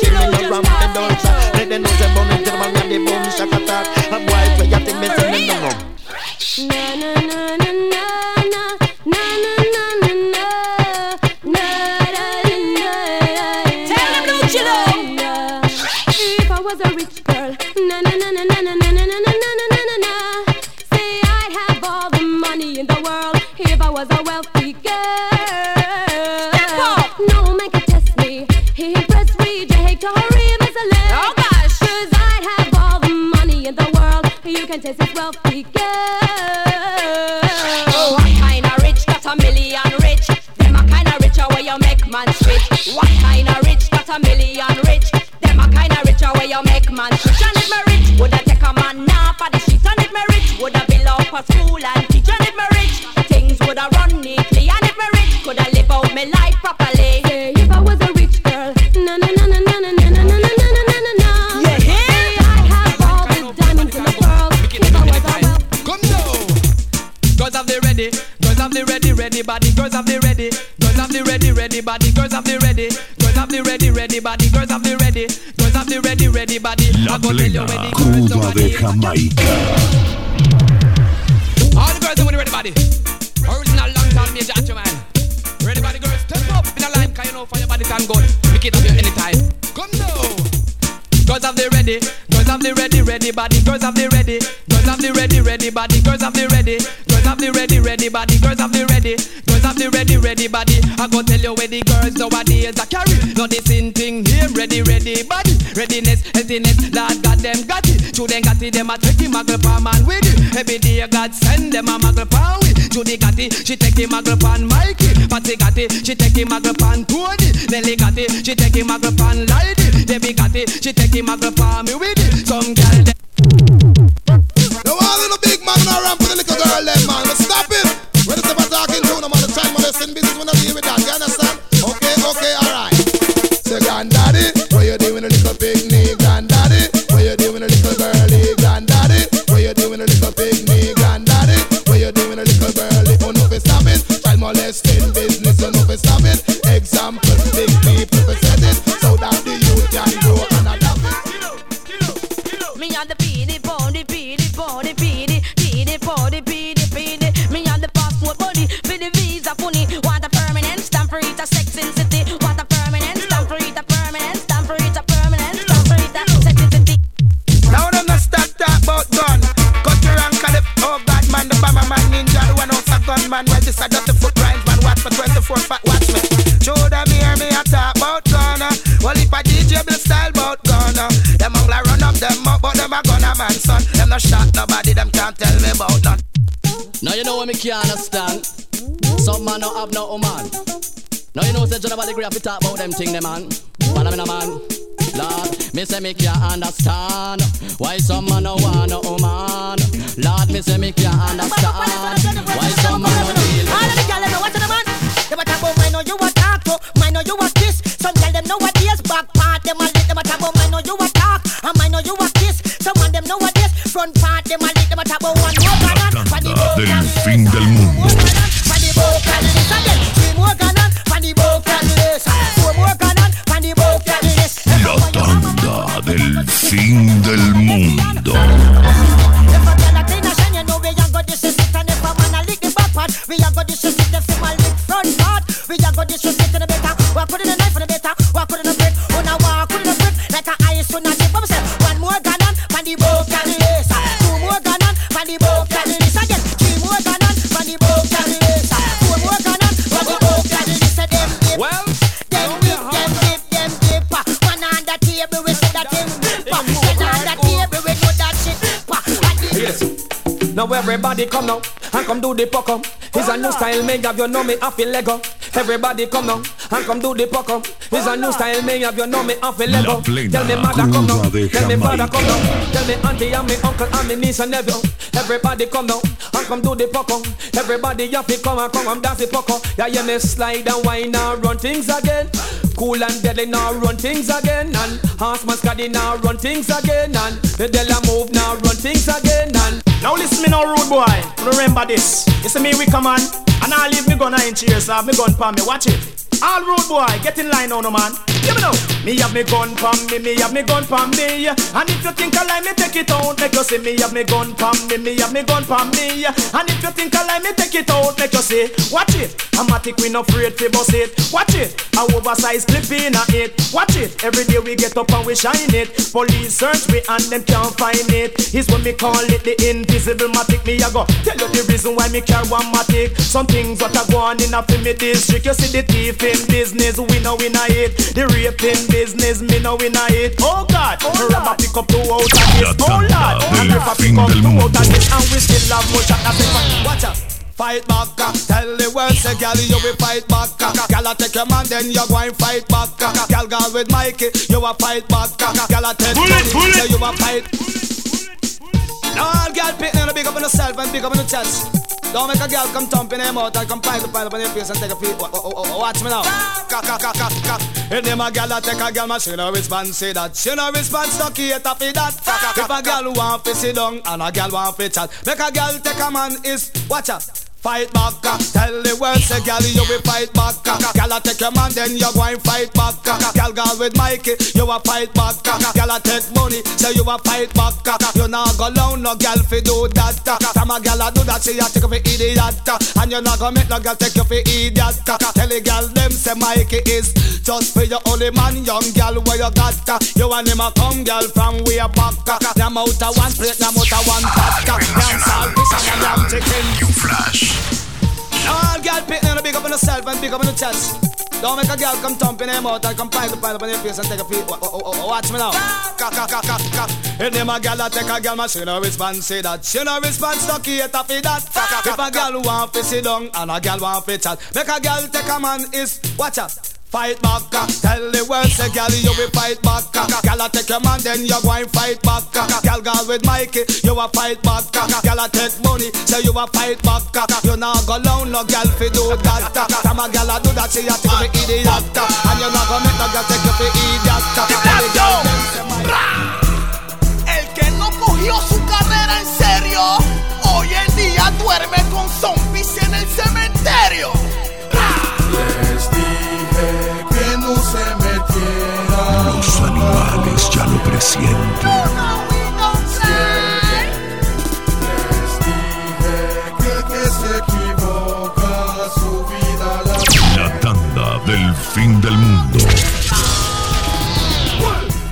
Speaker 23: man switch. And if me rich, woulda take a man now for the street. And if me rich, woulda build up a school and teach. And if me rich, things woulda run neatly. And if me rich, coulda live out me life properly.
Speaker 12: Say if I was a rich girl, na na na na na na na na na na na na na na.
Speaker 23: You hear?
Speaker 12: Say I'd have all the diamonds in the world if I was a wealthy
Speaker 26: Come now. Girls have the ready, girls have the ready, ready body, girls have the ready, girls have the ready, ready body, girls have the ready, girls have the ready, ready body, girls have the ready, girls have the ready, ready body.
Speaker 1: La
Speaker 26: I go tell you
Speaker 1: plena cruda de. Jamaica.
Speaker 26: All the girls are ready body. Original long time major action man. Ready body girls, step up in a line, cause you know for your body time good. Pick it up here anytime. Come now. Girls have the ready, girls have the ready, ready body, girls have the ready, girls have the ready, ready body, girls have the ready, the ready, ready body, girls have the ready, girls have the ready, ready body. I go tell you where the girls nowadays are carry. No this in thing here, ready, ready body, readiness, healthiness, Lord God them got it. Them got it, them a take him a grip on man with it. Every day God send them a muggle pan with. Judy got it, she take a grip on Mikey. Patsy got it, she take a grip on Tony. Nelly got it, she take a grip on Lady. Debbie got it, she take grip on me with it. Some girl
Speaker 6: no all in a big man, no ramp with a little girl, them man. Let's stop it. When it's about talking to them, all the time, all the sin business, when I deal with that, you understand? Okay, okay, alright.
Speaker 28: Say, granddaddy, what you doing a
Speaker 7: little big knee, granddaddy? What you doing a little girlie, granddaddy? What you doing a little big knee, granddaddy? What you doing a little girlie? Oh, no, stop stopping. Child molesting business, oh, no, stop stopping. Example, big I a the foot grind man, watch me, 24 fat watch me. Show them me hear me a talk about Ghana. Well, if I
Speaker 28: DJ Bill style about Ghana, them i run up them up, but them a gonna man son. Them no shot nobody, them can't tell me about none.
Speaker 6: Now you know what me can't understand. Some man no have no man. Now you know say John about the graph, talk about them thing, them man. But I'm in a man. Lord, me say me can't understand why some man no want no woman. Lord, me say me can't understand why some man no deal.
Speaker 15: All of the gyal know what's the man. Them a talk about mine, know you a talk to, mine know you a kiss. Some gyal them know what is back part, them a lit. Them a talk about mine, know you a talk, and mine know you a kiss. Some of them know what is front part, them a lit. Them a talk about one more canon, for the
Speaker 1: Tanda del fin del mundo.
Speaker 15: Lick front part, we a go disrespect the better. Walk with the knife for the better, walk with the
Speaker 29: everybody come now and come do the up. It's a new style, me have you know me off Lego. Everybody come now and come do the up. It's a new style, me have you know me off Lego.
Speaker 1: La
Speaker 29: Tell me mother come now, tell me father come now, tell me auntie and me uncle and me niece and nephew. Everybody come now and come do the up. Everybody have to come and come and dance the up. Yeah, yeah, me slide and wine and run things again. Cool and deadly now run things again and Horseman Scotty now run things again and the Della move now run things again and
Speaker 2: Now listen me now, rude boy. Remember this. You see me, we come on, and I leave me gun in cheers. I have me gun palm me. Watch it. All rude boy, get in line now, no man. Give me now. Me have me gun palm me, me have me gun palm me. And if you think I lie, me take it out. Make you see me have me gun palm me, me have me gun palm me. And if you think I lie, me take it out. Make you see. Watch it. I'm a tick, we no afraid to bust it. Watch it. A oversized clip in a it. Watch it. Every day we get up and we shine it. Police search we and them can't find it. It's what me call it the invisible matic. Me a go tell you the reason why me carry one matic. Some things what a go on in a me district. You see the thief in business, we know we not it. The rape in business, me know we not it. Oh God, oh Lord. pick up two out of this. Oh Lord, and
Speaker 1: del
Speaker 2: pick up two out of this, and we still have much at the Watch out. Fight back, uh, tell the world say gal you will fight back. uh, Gal a take your man then you go and fight back. uh, Gal go with Mikey, you a fight back. uh, Gal a take
Speaker 30: Bullet,
Speaker 2: money,
Speaker 30: bullet.
Speaker 2: you a fight. Now all gal pick now big up on yourself and big up on your chest. Don't make a girl come thump in her mouth and come pile up, pile up on your face and take a peek. Wa- wa- wa- wa- Watch me now. If them a gal a take a gal, man she no response say that. She no response to cater for that. If a gal want to sit down and a gal want to chat, make a gal take a man is watch out. Fight back, uh, tell the world say gal you will fight back. uh, Gal a take your man then you go and fight back. uh, Gal go with Mikey, you a fight back. Gal a take money, say you a fight back. You not go down no gal fi do that. From a gal a do that, she a take you for idiot. And you not go make no gal take you for idiot. Tell the gal them say Mikey is just for your only man, young gal where you got. You and him a come gal from way back. Them out of one plate, them out of one pot. uh, Yam saltfish and yam chicken. You flash. All girl pick now big up on yourself and big up on your chest. Don't make a girl come thump in her mouth and come pile up, pile up on your face and take a peek. Wa- wa- wa- wa- Watch me now. Ka. If them a girl a take a girl, man she no response say that. She no response to cater for that. If a girl want to sit down and a girl want to chat, make a girl take a man is watch out. Fight back, uh, tell the world say gal you will fight back. uh, Gal a take your man then you go and fight back. uh, Gal go with Mikey, you a fight back. Gal a take money, say you a fight back. You not go down no gal fi do that. Some a gal a do that she a take for idiot. And you not go make no gal take you for idiot. gal
Speaker 31: El que no cogió su carrera en serio, hoy en día duerme con zombies en el cementerio.
Speaker 32: Les la
Speaker 1: La tanda del fin del mundo.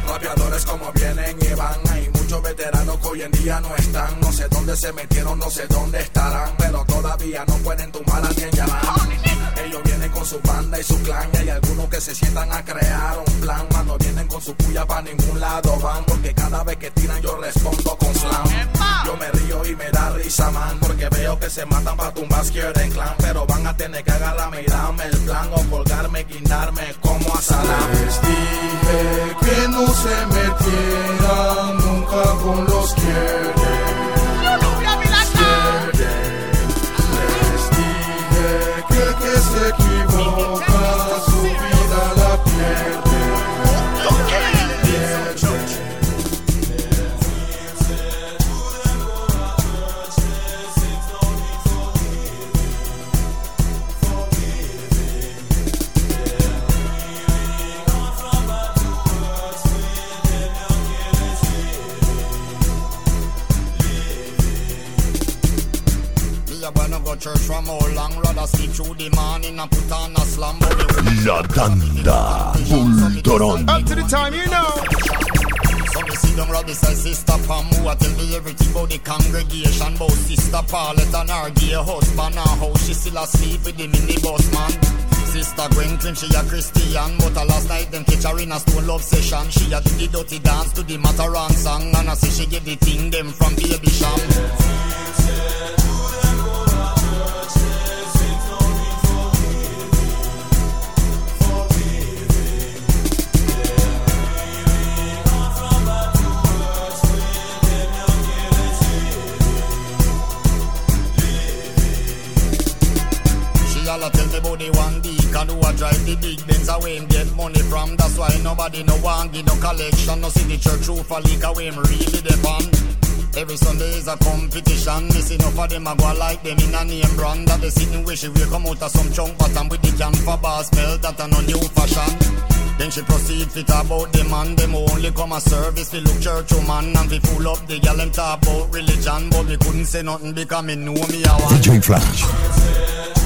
Speaker 32: Rapeadores como vienen y van Hay muchos veteranos que hoy en día no están. No sé dónde se metieron, no sé dónde estarán Pero todavía no pueden tumbar a quien Ellos vienen con su banda y su clan Y hay algunos que se sientan a crear un plan Cuando vienen con su puya pa' ningún lado van. Porque cada vez que tiran yo respondo con slam. Yo me río y me da risa, man. Porque veo que se matan pa' tumbar en clan. Pero van a tener que agarrarme y darme el plan. O colgarme, guindarme como a salam.
Speaker 33: Les dije que no se metieran nunca con los quiere. Dije que el que se equivoca su vida la pierde.
Speaker 34: Sleep through the morning and put on a slam
Speaker 1: La tanda Bultoron.
Speaker 34: Up to the time you know. So me see them rabbi say sister Pam Who a tell me everything about the congregation About sister Paulette and her gay husband And how she still asleep with the minibus man. Sister Gwen claim she a Christian But a last night them catch her in a stone love session. She a do the dirty dance to the Mataran song And I say she get the thing them from baby sham Tell me about the one deacon who a drive the big Benz away him get money from. That's why nobody no want give no collection. No see the church roof a leak away him really depend. Every Sunday is a competition. Me see enough of them a go like them in a name brand. That they sitting where she will come out of some chunk pattern with the can for bar smell. That a no new fashion. Then she proceed fit about the man. Them only come a service fi look church woman and fi full up the gal them talk about religion. But me couldn't say nothing because me know me a one.
Speaker 1: DJ Flash.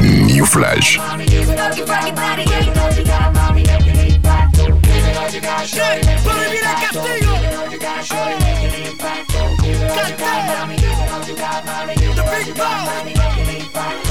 Speaker 1: New Flash.
Speaker 35: Eléctrico, magnético, perreo cibernético.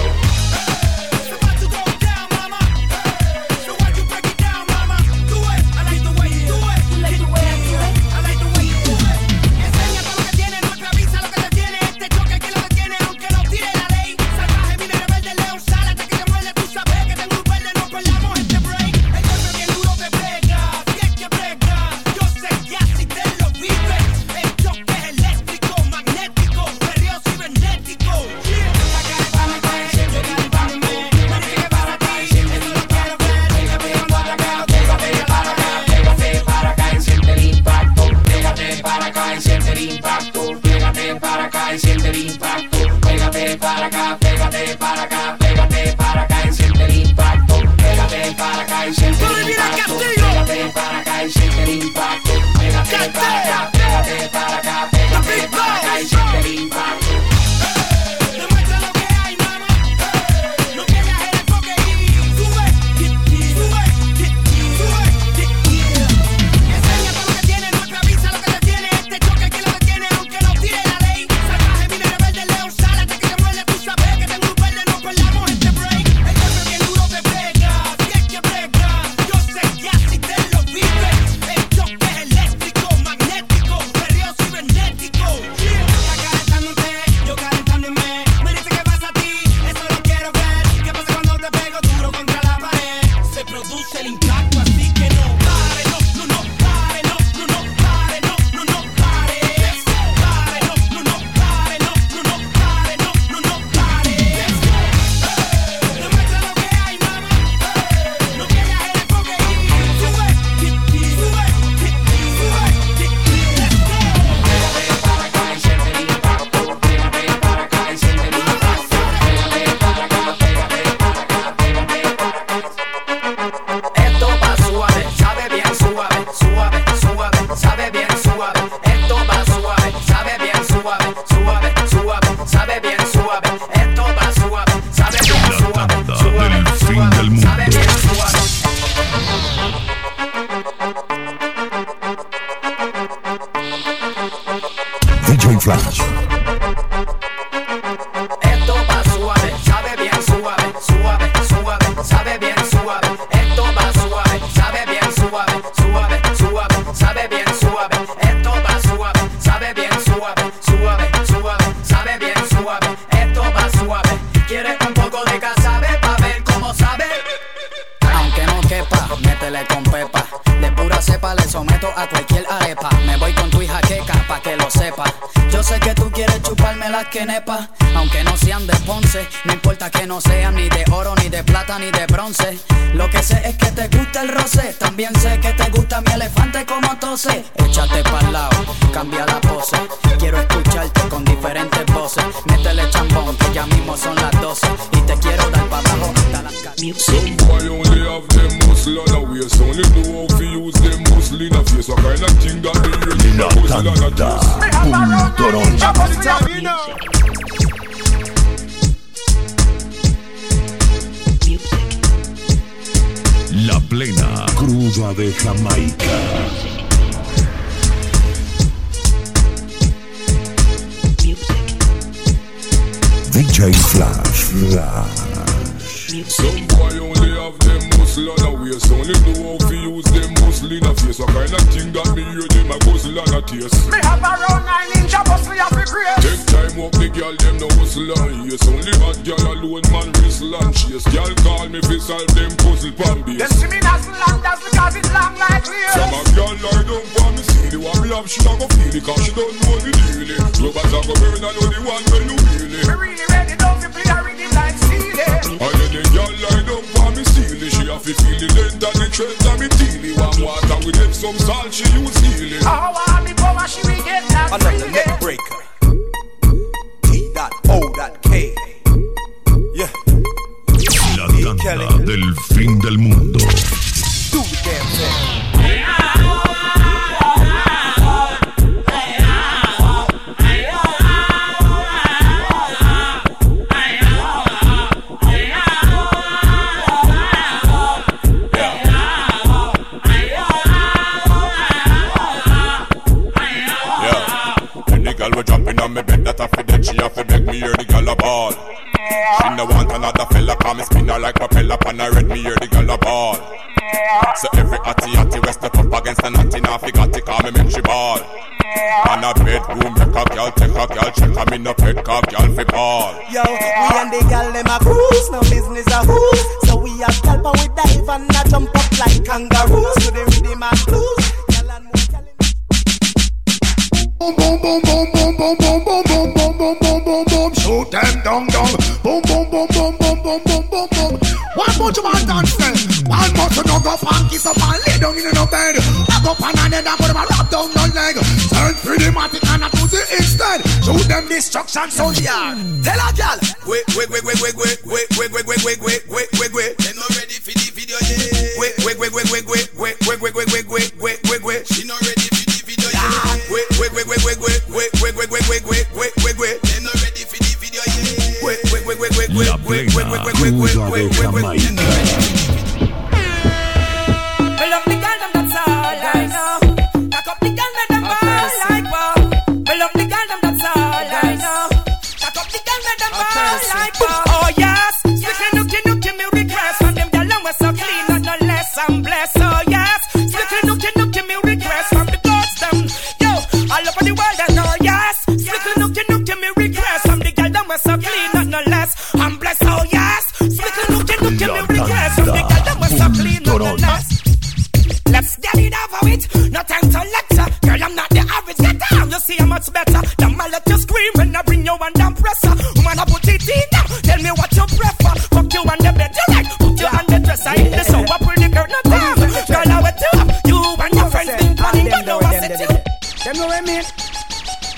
Speaker 6: Las quenepas, aunque no sean de Ponce. No importa que no sean ni de oro, ni de plata, ni de bronce. Lo que sé es que te gusta el roce. También sé que te gusta mi elefante como tose. Échate pa'l lado, cambia la pose. Quiero escucharte con diferentes voces. Métele chambón, que ya mismo son las 12. Y te quiero dar pa' abajo hasta las
Speaker 36: only have them on waist Only know how to use them in face What La
Speaker 1: plena cruda de Jamaica. DJ Flash, Flash.
Speaker 36: Some boy only have them muscle on the waist Only know how to use them muscle in a face What kind of thing that me hear them a guzzle and a taste.
Speaker 37: Me have around nine ninja muscle you fi create.
Speaker 36: Take time up the girl them no hustle and yes. Only hot girl alone man whistle and chase. Girl call me fi solve them puzzle pan base.
Speaker 37: Them see me dazzle and dazzle because it long like clear.
Speaker 36: Some a girl lie down for me see the one me have she a go feel it Cause she don't know the deal it. Rubbers a go burn I know the one where you feel it.
Speaker 37: Me really ready don't fi play a rhythm like Steely.
Speaker 36: And then the girl lie down for me see She have to feel the length and the strength of me teely One water with them some salt she use healing
Speaker 37: How I me power she will get that
Speaker 32: Another
Speaker 37: freely.
Speaker 32: neck breaker. T dot O dot K. Yeah.
Speaker 1: La tanda del fin del mundo.
Speaker 32: Do the damn thing.
Speaker 36: On me bed that I fit dead, she have to beg me hear the girl a ball. She no want another fella, come me spin her like propeller pan her red, me hear the girl a ball. So every atty atty we step up against a natty, now fi call me make she ball. On a bedroom, make a girl take a girl, check her me no pet car, girl fi ball.
Speaker 38: Yo, we and the gal them a cruise, no business a who's. So we a scalp and we dive and a jump up like kangaroos to the rhythm and blues.
Speaker 7: Boom boom boom boom boom boom boom boom boom boom boom boom boom boom Shoot them down down Boom boom boom boom boom boom boom boom boom One bunch of man dance them One bunch of no go funky so man lay down in no bed Back up on a head and put a rub down no leg Turn pretty matic and a pussy instead Shoot them destruction so yeah Tell a gal
Speaker 32: Wait, wait, wait, wait, wait, wait, wait, wait, wait, wait, wait, wait, wait, wait, wait. They not ready for the video yet. Wait, wait, wait, wait, wait, wait, wait, wait, blues avec
Speaker 1: la
Speaker 26: maille. It. No time to lecture. Girl, I'm not the average. Get down. You see how much better. The man let you scream when I bring you under pressure. Woman, I put it in now. Tell me what you prefer. Fuck you on the bed. You like put you on the dresser. In the so I pretty girl, no time. Girl, I wet you up. You and your friends been planning. You know what's it you.
Speaker 37: Them know what I mean?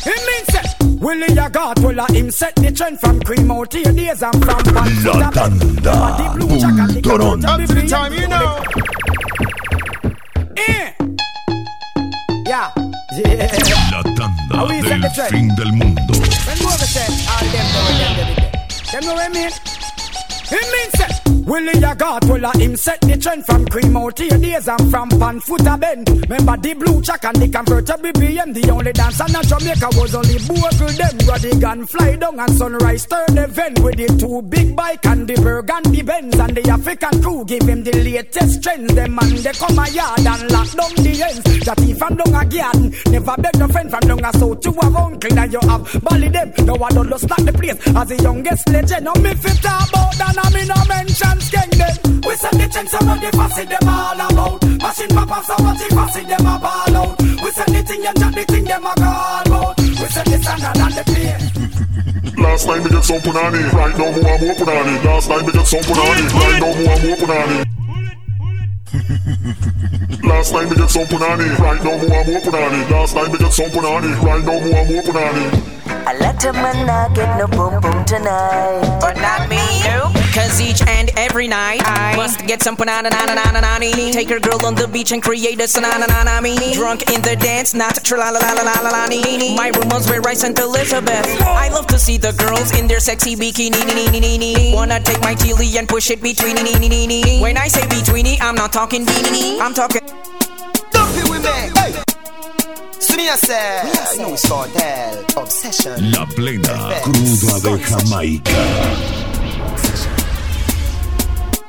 Speaker 37: It means that Willie a God full of him set the trend from cream out to your days and from pan to
Speaker 1: La
Speaker 37: top.
Speaker 1: tanda Pultoron.
Speaker 37: That's the time you know. Eh. Ya. Yeah.
Speaker 1: La tanda del fin del mundo.
Speaker 37: Then go Willie a got well a him set the trend from cream out here days and from pan foot a bend. Remember the blue check and the convertible BM. The only dance in Jamaica was only bogle them. Got the gun fly down and sunrise turn event with the two big bike and the burgundy Benz and the African crew give him the latest trends. Them man they come a yard and lock down the ends. That he from down a garden never beg no friend from down a south to a uncle and you have bally them. No one don't start the place as the youngest legend. No me fit about that I me no mention skeng them. We send the some of the fussy them all about. Machine so much the fussy them a ball out. We send the thing and chat the thing them a call out. We send the standard and the play.
Speaker 39: Last time we get some punani, right now more and more punani. Last time we get some punani, right now more and more punani. Last time we get some punani, right now more and more punani. Last time we get some punani, right now more and more punani.
Speaker 40: A lot of man not get no boom boom tonight.
Speaker 26: But not me. Nope. Cause each and every night I must get some banana na na na na na Take her girl on the beach and create a sanana na na me. Drunk in the dance, not tra la la la la la la la My room was where I sent Elizabeth. I love to see the girls in their sexy bikini. Wanna take my chili and push it between. When I say between, I'm not talking beanie. I'm talking.
Speaker 4: Don't be with me. Hey. So me I say, I know it's called hell, obsession.
Speaker 41: La plena cruda de Jamaica.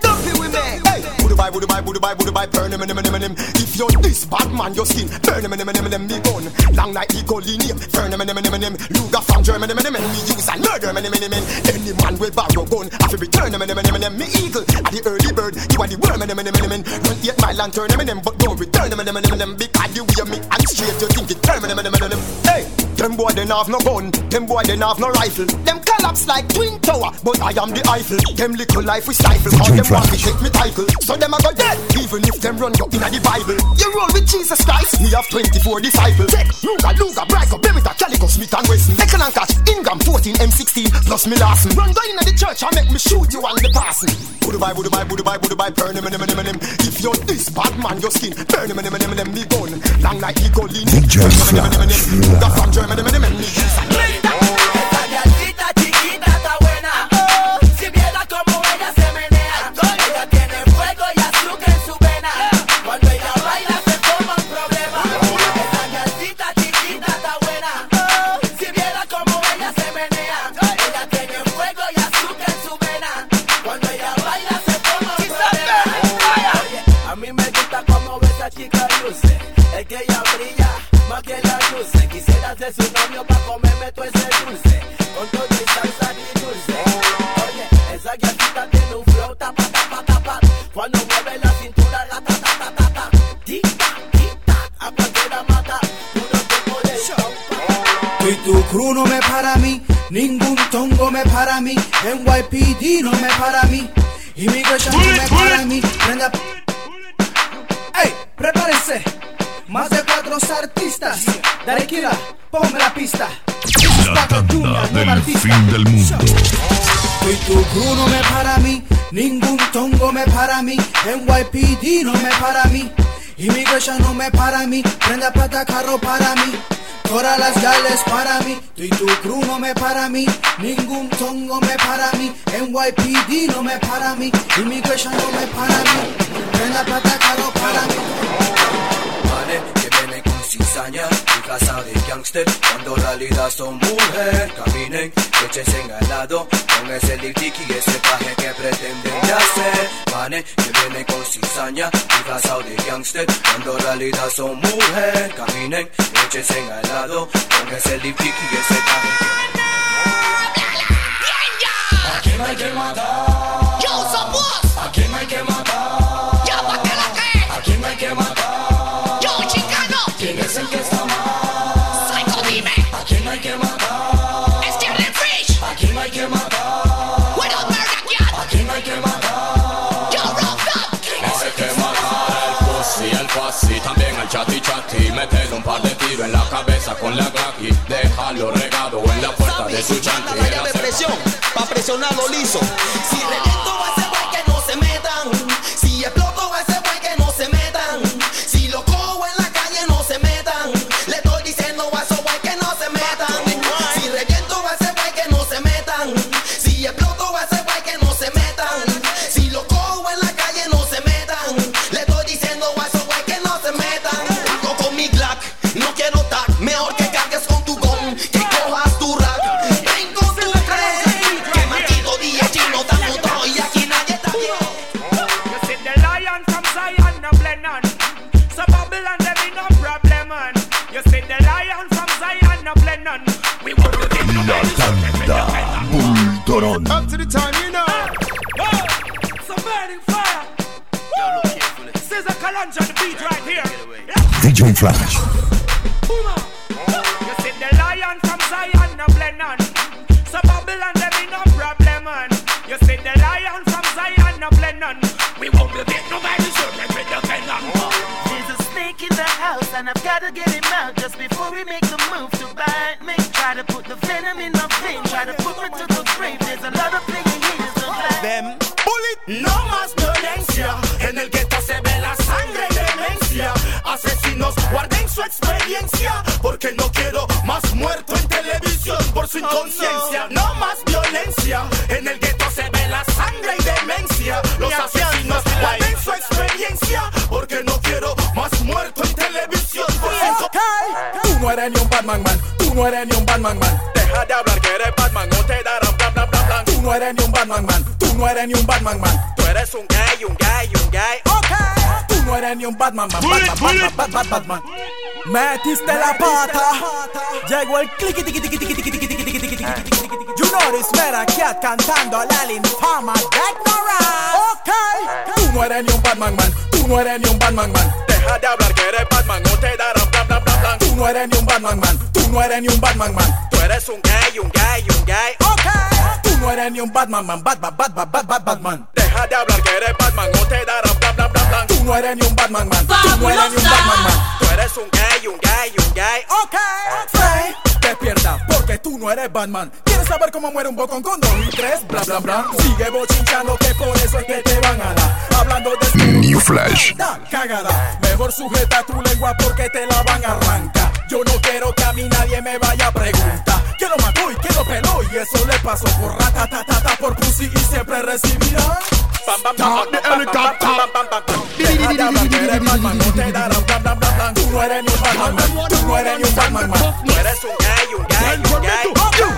Speaker 4: Don't be with me. Hey. Budu bye, budu bye, budu bye, budu bye, burn him, him, him, him, him. If you're this bad man, your skin, burn him, him, him, him, him, me gun. Long like equal name, burn him, him, him, him, him. Luger from Germany, him, him, him, me use and murder him, him, him, him. Any man will borrow gun, I feel return him, him, him, him, him. Me eagle, at the early bird, you are the worm, him, him, him, him, him. Run eight mile and turn him, him, but don't return him, him, him, him, him. Because you hear me and straight, you think it turn him, him, him, him, him. Hey. Them boy they have no gun, them boy they have no rifle. Them collapse like twin tower, but I am the Eiffel. Them little life we stifle, cause them want to take me title. So them a go dead, even if them run go in the Bible. You roll with Jesus Christ, me have 24 disciples. Take Luga, Luga, Brico, Beretta, Calico, Smith and Wesson. Second and catch, Ingram 14, M16, plus me Larson. Run go in the church and make me shoot you on the passing. Budu bye, budu bye, budu bye, budu bye, burn him, him, him, him. If you're this bad man, your skin, burn him, him, him, him, him, me gun. Long like Eagle,
Speaker 41: DJ Flash.
Speaker 4: Luga from Germany,
Speaker 8: carro para mí. Todas las gales para mí, tú y tu crew no me para mí, ningún tongo me para mí, NYPD no me para mí, Immigration no me para mí, prenda plata carro para mí.
Speaker 42: Manes que vienen con cizaña, disfrazado de gangster, cuando en realidad son mujer. Caminen, échense en al lado, con ese lip y ese paje Vienen con cizaña, disfrazado de gangster, cuando en realidad son mujer. Caminen, échense en al lado, con ese lip y ese paje
Speaker 35: ¿A quién hay que matar?
Speaker 43: Yo, some boss.
Speaker 35: ¿A quién hay que matar?
Speaker 43: Yo, ¿pa' qué la que?
Speaker 35: ¿A quién hay que matar?
Speaker 1: Dejarlo regado en la puerta de su
Speaker 4: presión, pa' presionarlo liso. Si reviento no
Speaker 35: eres ni un Batman man. Deja de hablar que eres Batman, no te darán bla bla bla bla. Tú no eres ni un Batman man, tú no eres ni un Batman man. Tú eres un gay, un gay, un gay. Ok. Tú no eres ni un Batman man, Batman, Batman, Batman, Batman. Metiste la pata, llegó el cliqui tiqui tiqui tiqui tiqui tiqui tiqui tiqui tiqui. You know this Mera Cat cantando la linfama Ignorant. Ok. Tú no eres ni un Batman man, tú no eres ni un Batman man. Deja de hablar que eres Batman, no te darán no eres ni un Batman man, tú no eres ni un Batman man. Tú eres un gay, un gay, un gay. Ok. Tú no eres ni un Batman man, Batman, Batman, Batman, Batman. Deja de hablar que eres Batman, no te darán bla bla bla bla. Tú no eres ni un Batman man, tú no eres ni un Batman man. Tú eres un gay, un gay, un gay. Ok. Tú no eres Batman. ¿Quieres saber cómo muere un bocón con dos y tres? Bla bla bla. Sigue bochinchando que por eso es que te van a dar. Hablando de
Speaker 4: New Flash.
Speaker 35: Da, cagada. Mejor sujeta tu lengua porque te la van a arrancar. Yo no quiero que a mí nadie me vaya a preguntar. Que lo mató y que lo peló y eso le pasó por ratatatata por pussy y siempre recibirá. Start the helicopter. Tú no eres ni un Batman, tú no eres ni un Batman, tú eres un gallo, un gallo, un gallo.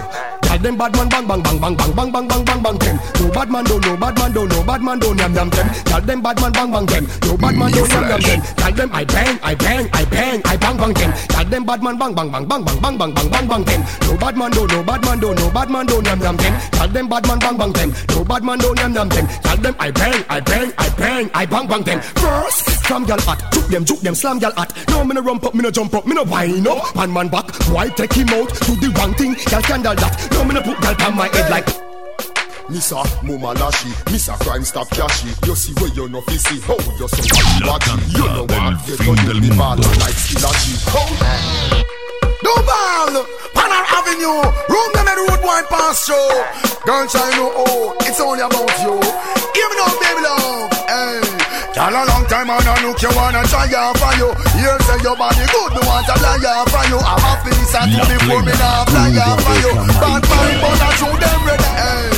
Speaker 4: Tell them bad man bang bang bang bang bang bang bang bang bang bang them. No bad man don't no bad man don't no bad man don't yam yam them. Tell them bad man bang bang them. No bad man don't yam yam them. Tell them I bang I bang I bang I bang bang them. Tell them bad man bang bang bang bang bang bang bang bang bang bang them. No bad man don't no bad man don't no bad man don't yam yam them. Tell them bad man bang bang them. No bad man don't yam yam them. Tell them I bang I bang I bang I bang bang them. First, slam gal hot, juke them juke them slam gal hot. No me no rump up, me no jump up, me no wind up. Pan man back, why take him out to the wrong thing? Gal scandal that. No me no put gal on my head like.
Speaker 1: Missa Muma Lashi, Missa Crime Stop Cashy. You see where you know fi see oh, how you so watchy. You know what? Get on the ball like Skillachi. Oh.
Speaker 7: Duval, Panner Avenue, room them at road wine pass show. Girl, try know, oh, it's only about you. Give me no baby love, hey. Girl, a long time on a look, you wanna try out for you. Here say your body good, me want to lie out for you. I'm a piece of before me now fly out for you. Bad mind, but I show them ready, hey. Eh.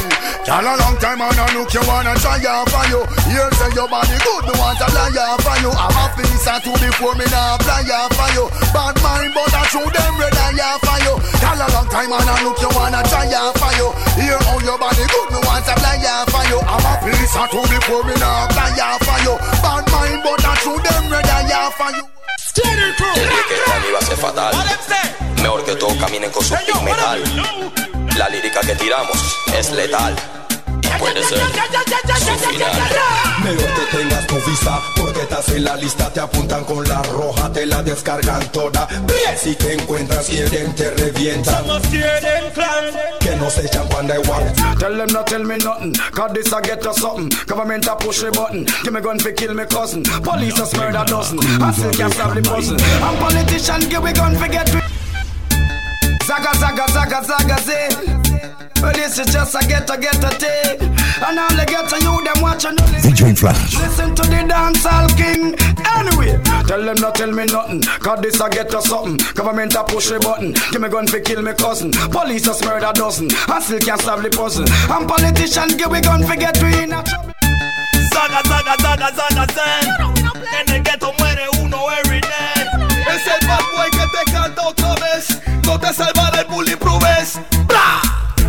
Speaker 7: Girl, a long time on a look, you wanna try out for you. Here say your body good, me want to lie out for you. I'm a piece of two before me now fly out for you. Bad mind, but I show them ready out for you. Girl, a long time on a look, you wanna try out for you. Here how your body good, me want to fly out for you. I'm a piece of two before me now fly out for you. Bad mind, but I show them ready out for you. Steady crew.
Speaker 39: Dije que esta iba a ser fatal. Mejor que todos caminen con su pick metal. La lírica que tiramos es letal. Puede ser su final.
Speaker 44: Mejor que tengas tu visa porque estás en la lista te apuntan con la roja te la descargan toda si te encuentras quieren te revientan que nos echan cuando hay want
Speaker 36: Tell them not tell me nothing, cause this I get us something. Government a push the button, give me gun for kill me cousin. Police a murder dozen, I still can't stop the puzzle. And politician give we gun for get we. Zaga zaga zaga zaga zin. Well, this is just a get a get a thing. And all the get a you them watching.
Speaker 4: DJ Flash.
Speaker 36: Listen to the dancehall king. Anyway, tell them not tell me nothing. Cause this I get us something. Government a push the button. Give me gun for kill me cousin. Police a murder dozen. I still can't solve the puzzle. And politician give we gun for get we in a trouble.
Speaker 32: Zaga, zaga, zaga, zaga, zen. En el ghetto muere uno every day. Es el bad boy que te canta otra vez. no te salvará el bullying probes. ¡Bla!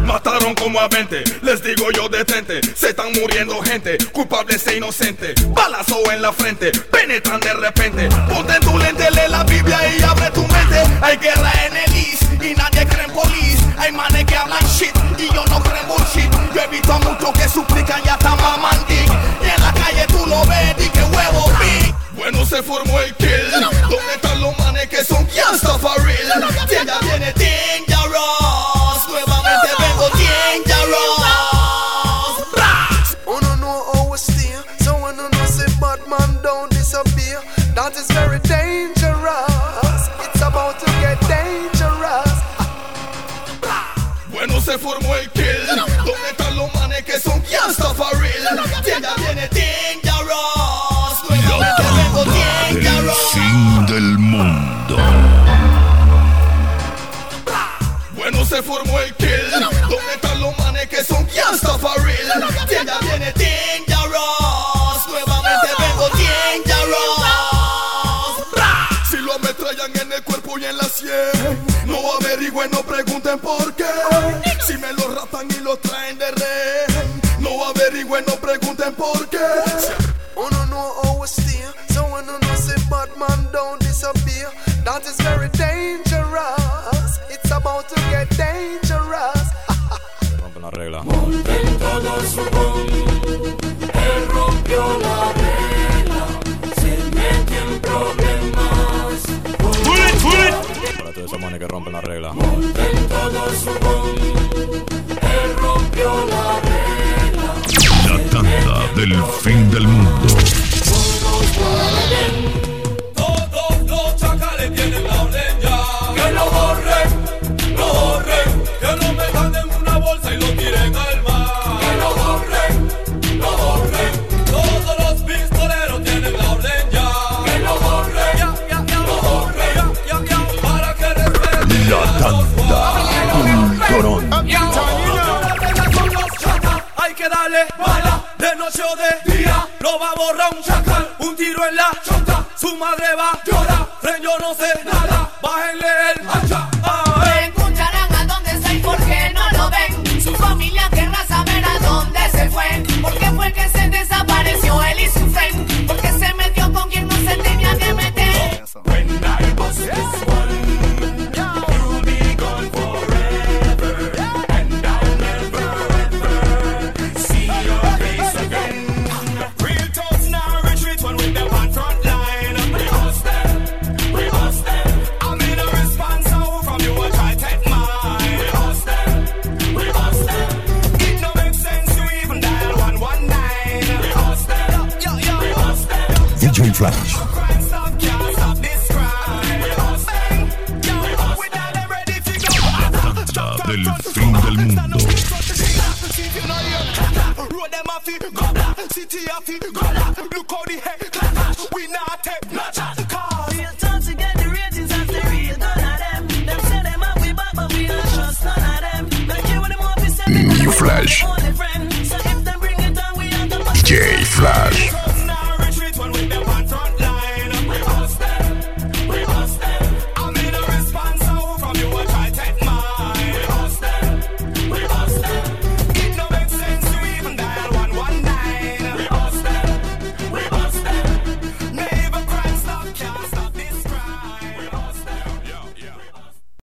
Speaker 32: Mataron como a 20, les digo yo detente. Se están muriendo gente, culpables e inocentes. Balazo en la frente, penetran de repente. Ponte en tu lente, lee la Biblia y abre tu mente. Hay guerra en el IS y nadie cree en polis. Hay manes que hablan shit y yo no creo en bullshit. Yo he visto a muchos que suplican y hasta mamandic. Y en la calle tú lo ves, y que huevo, big. Bueno, se formó el se formó el kill. ¿Dónde están los manes que son gangsta for real? Que ya viene Dangerous. Nuevamente vengo Dangerous. Si lo ametrallan en el cuerpo y en la sien. No averigüen, no pregunten por qué. Si me lo raptan y lo traen de rehén. No averigüen, no pregunten por qué.
Speaker 36: Uno no always steer. So uno no say bad man don't disappear. That is very dangerous.
Speaker 35: su él rompió la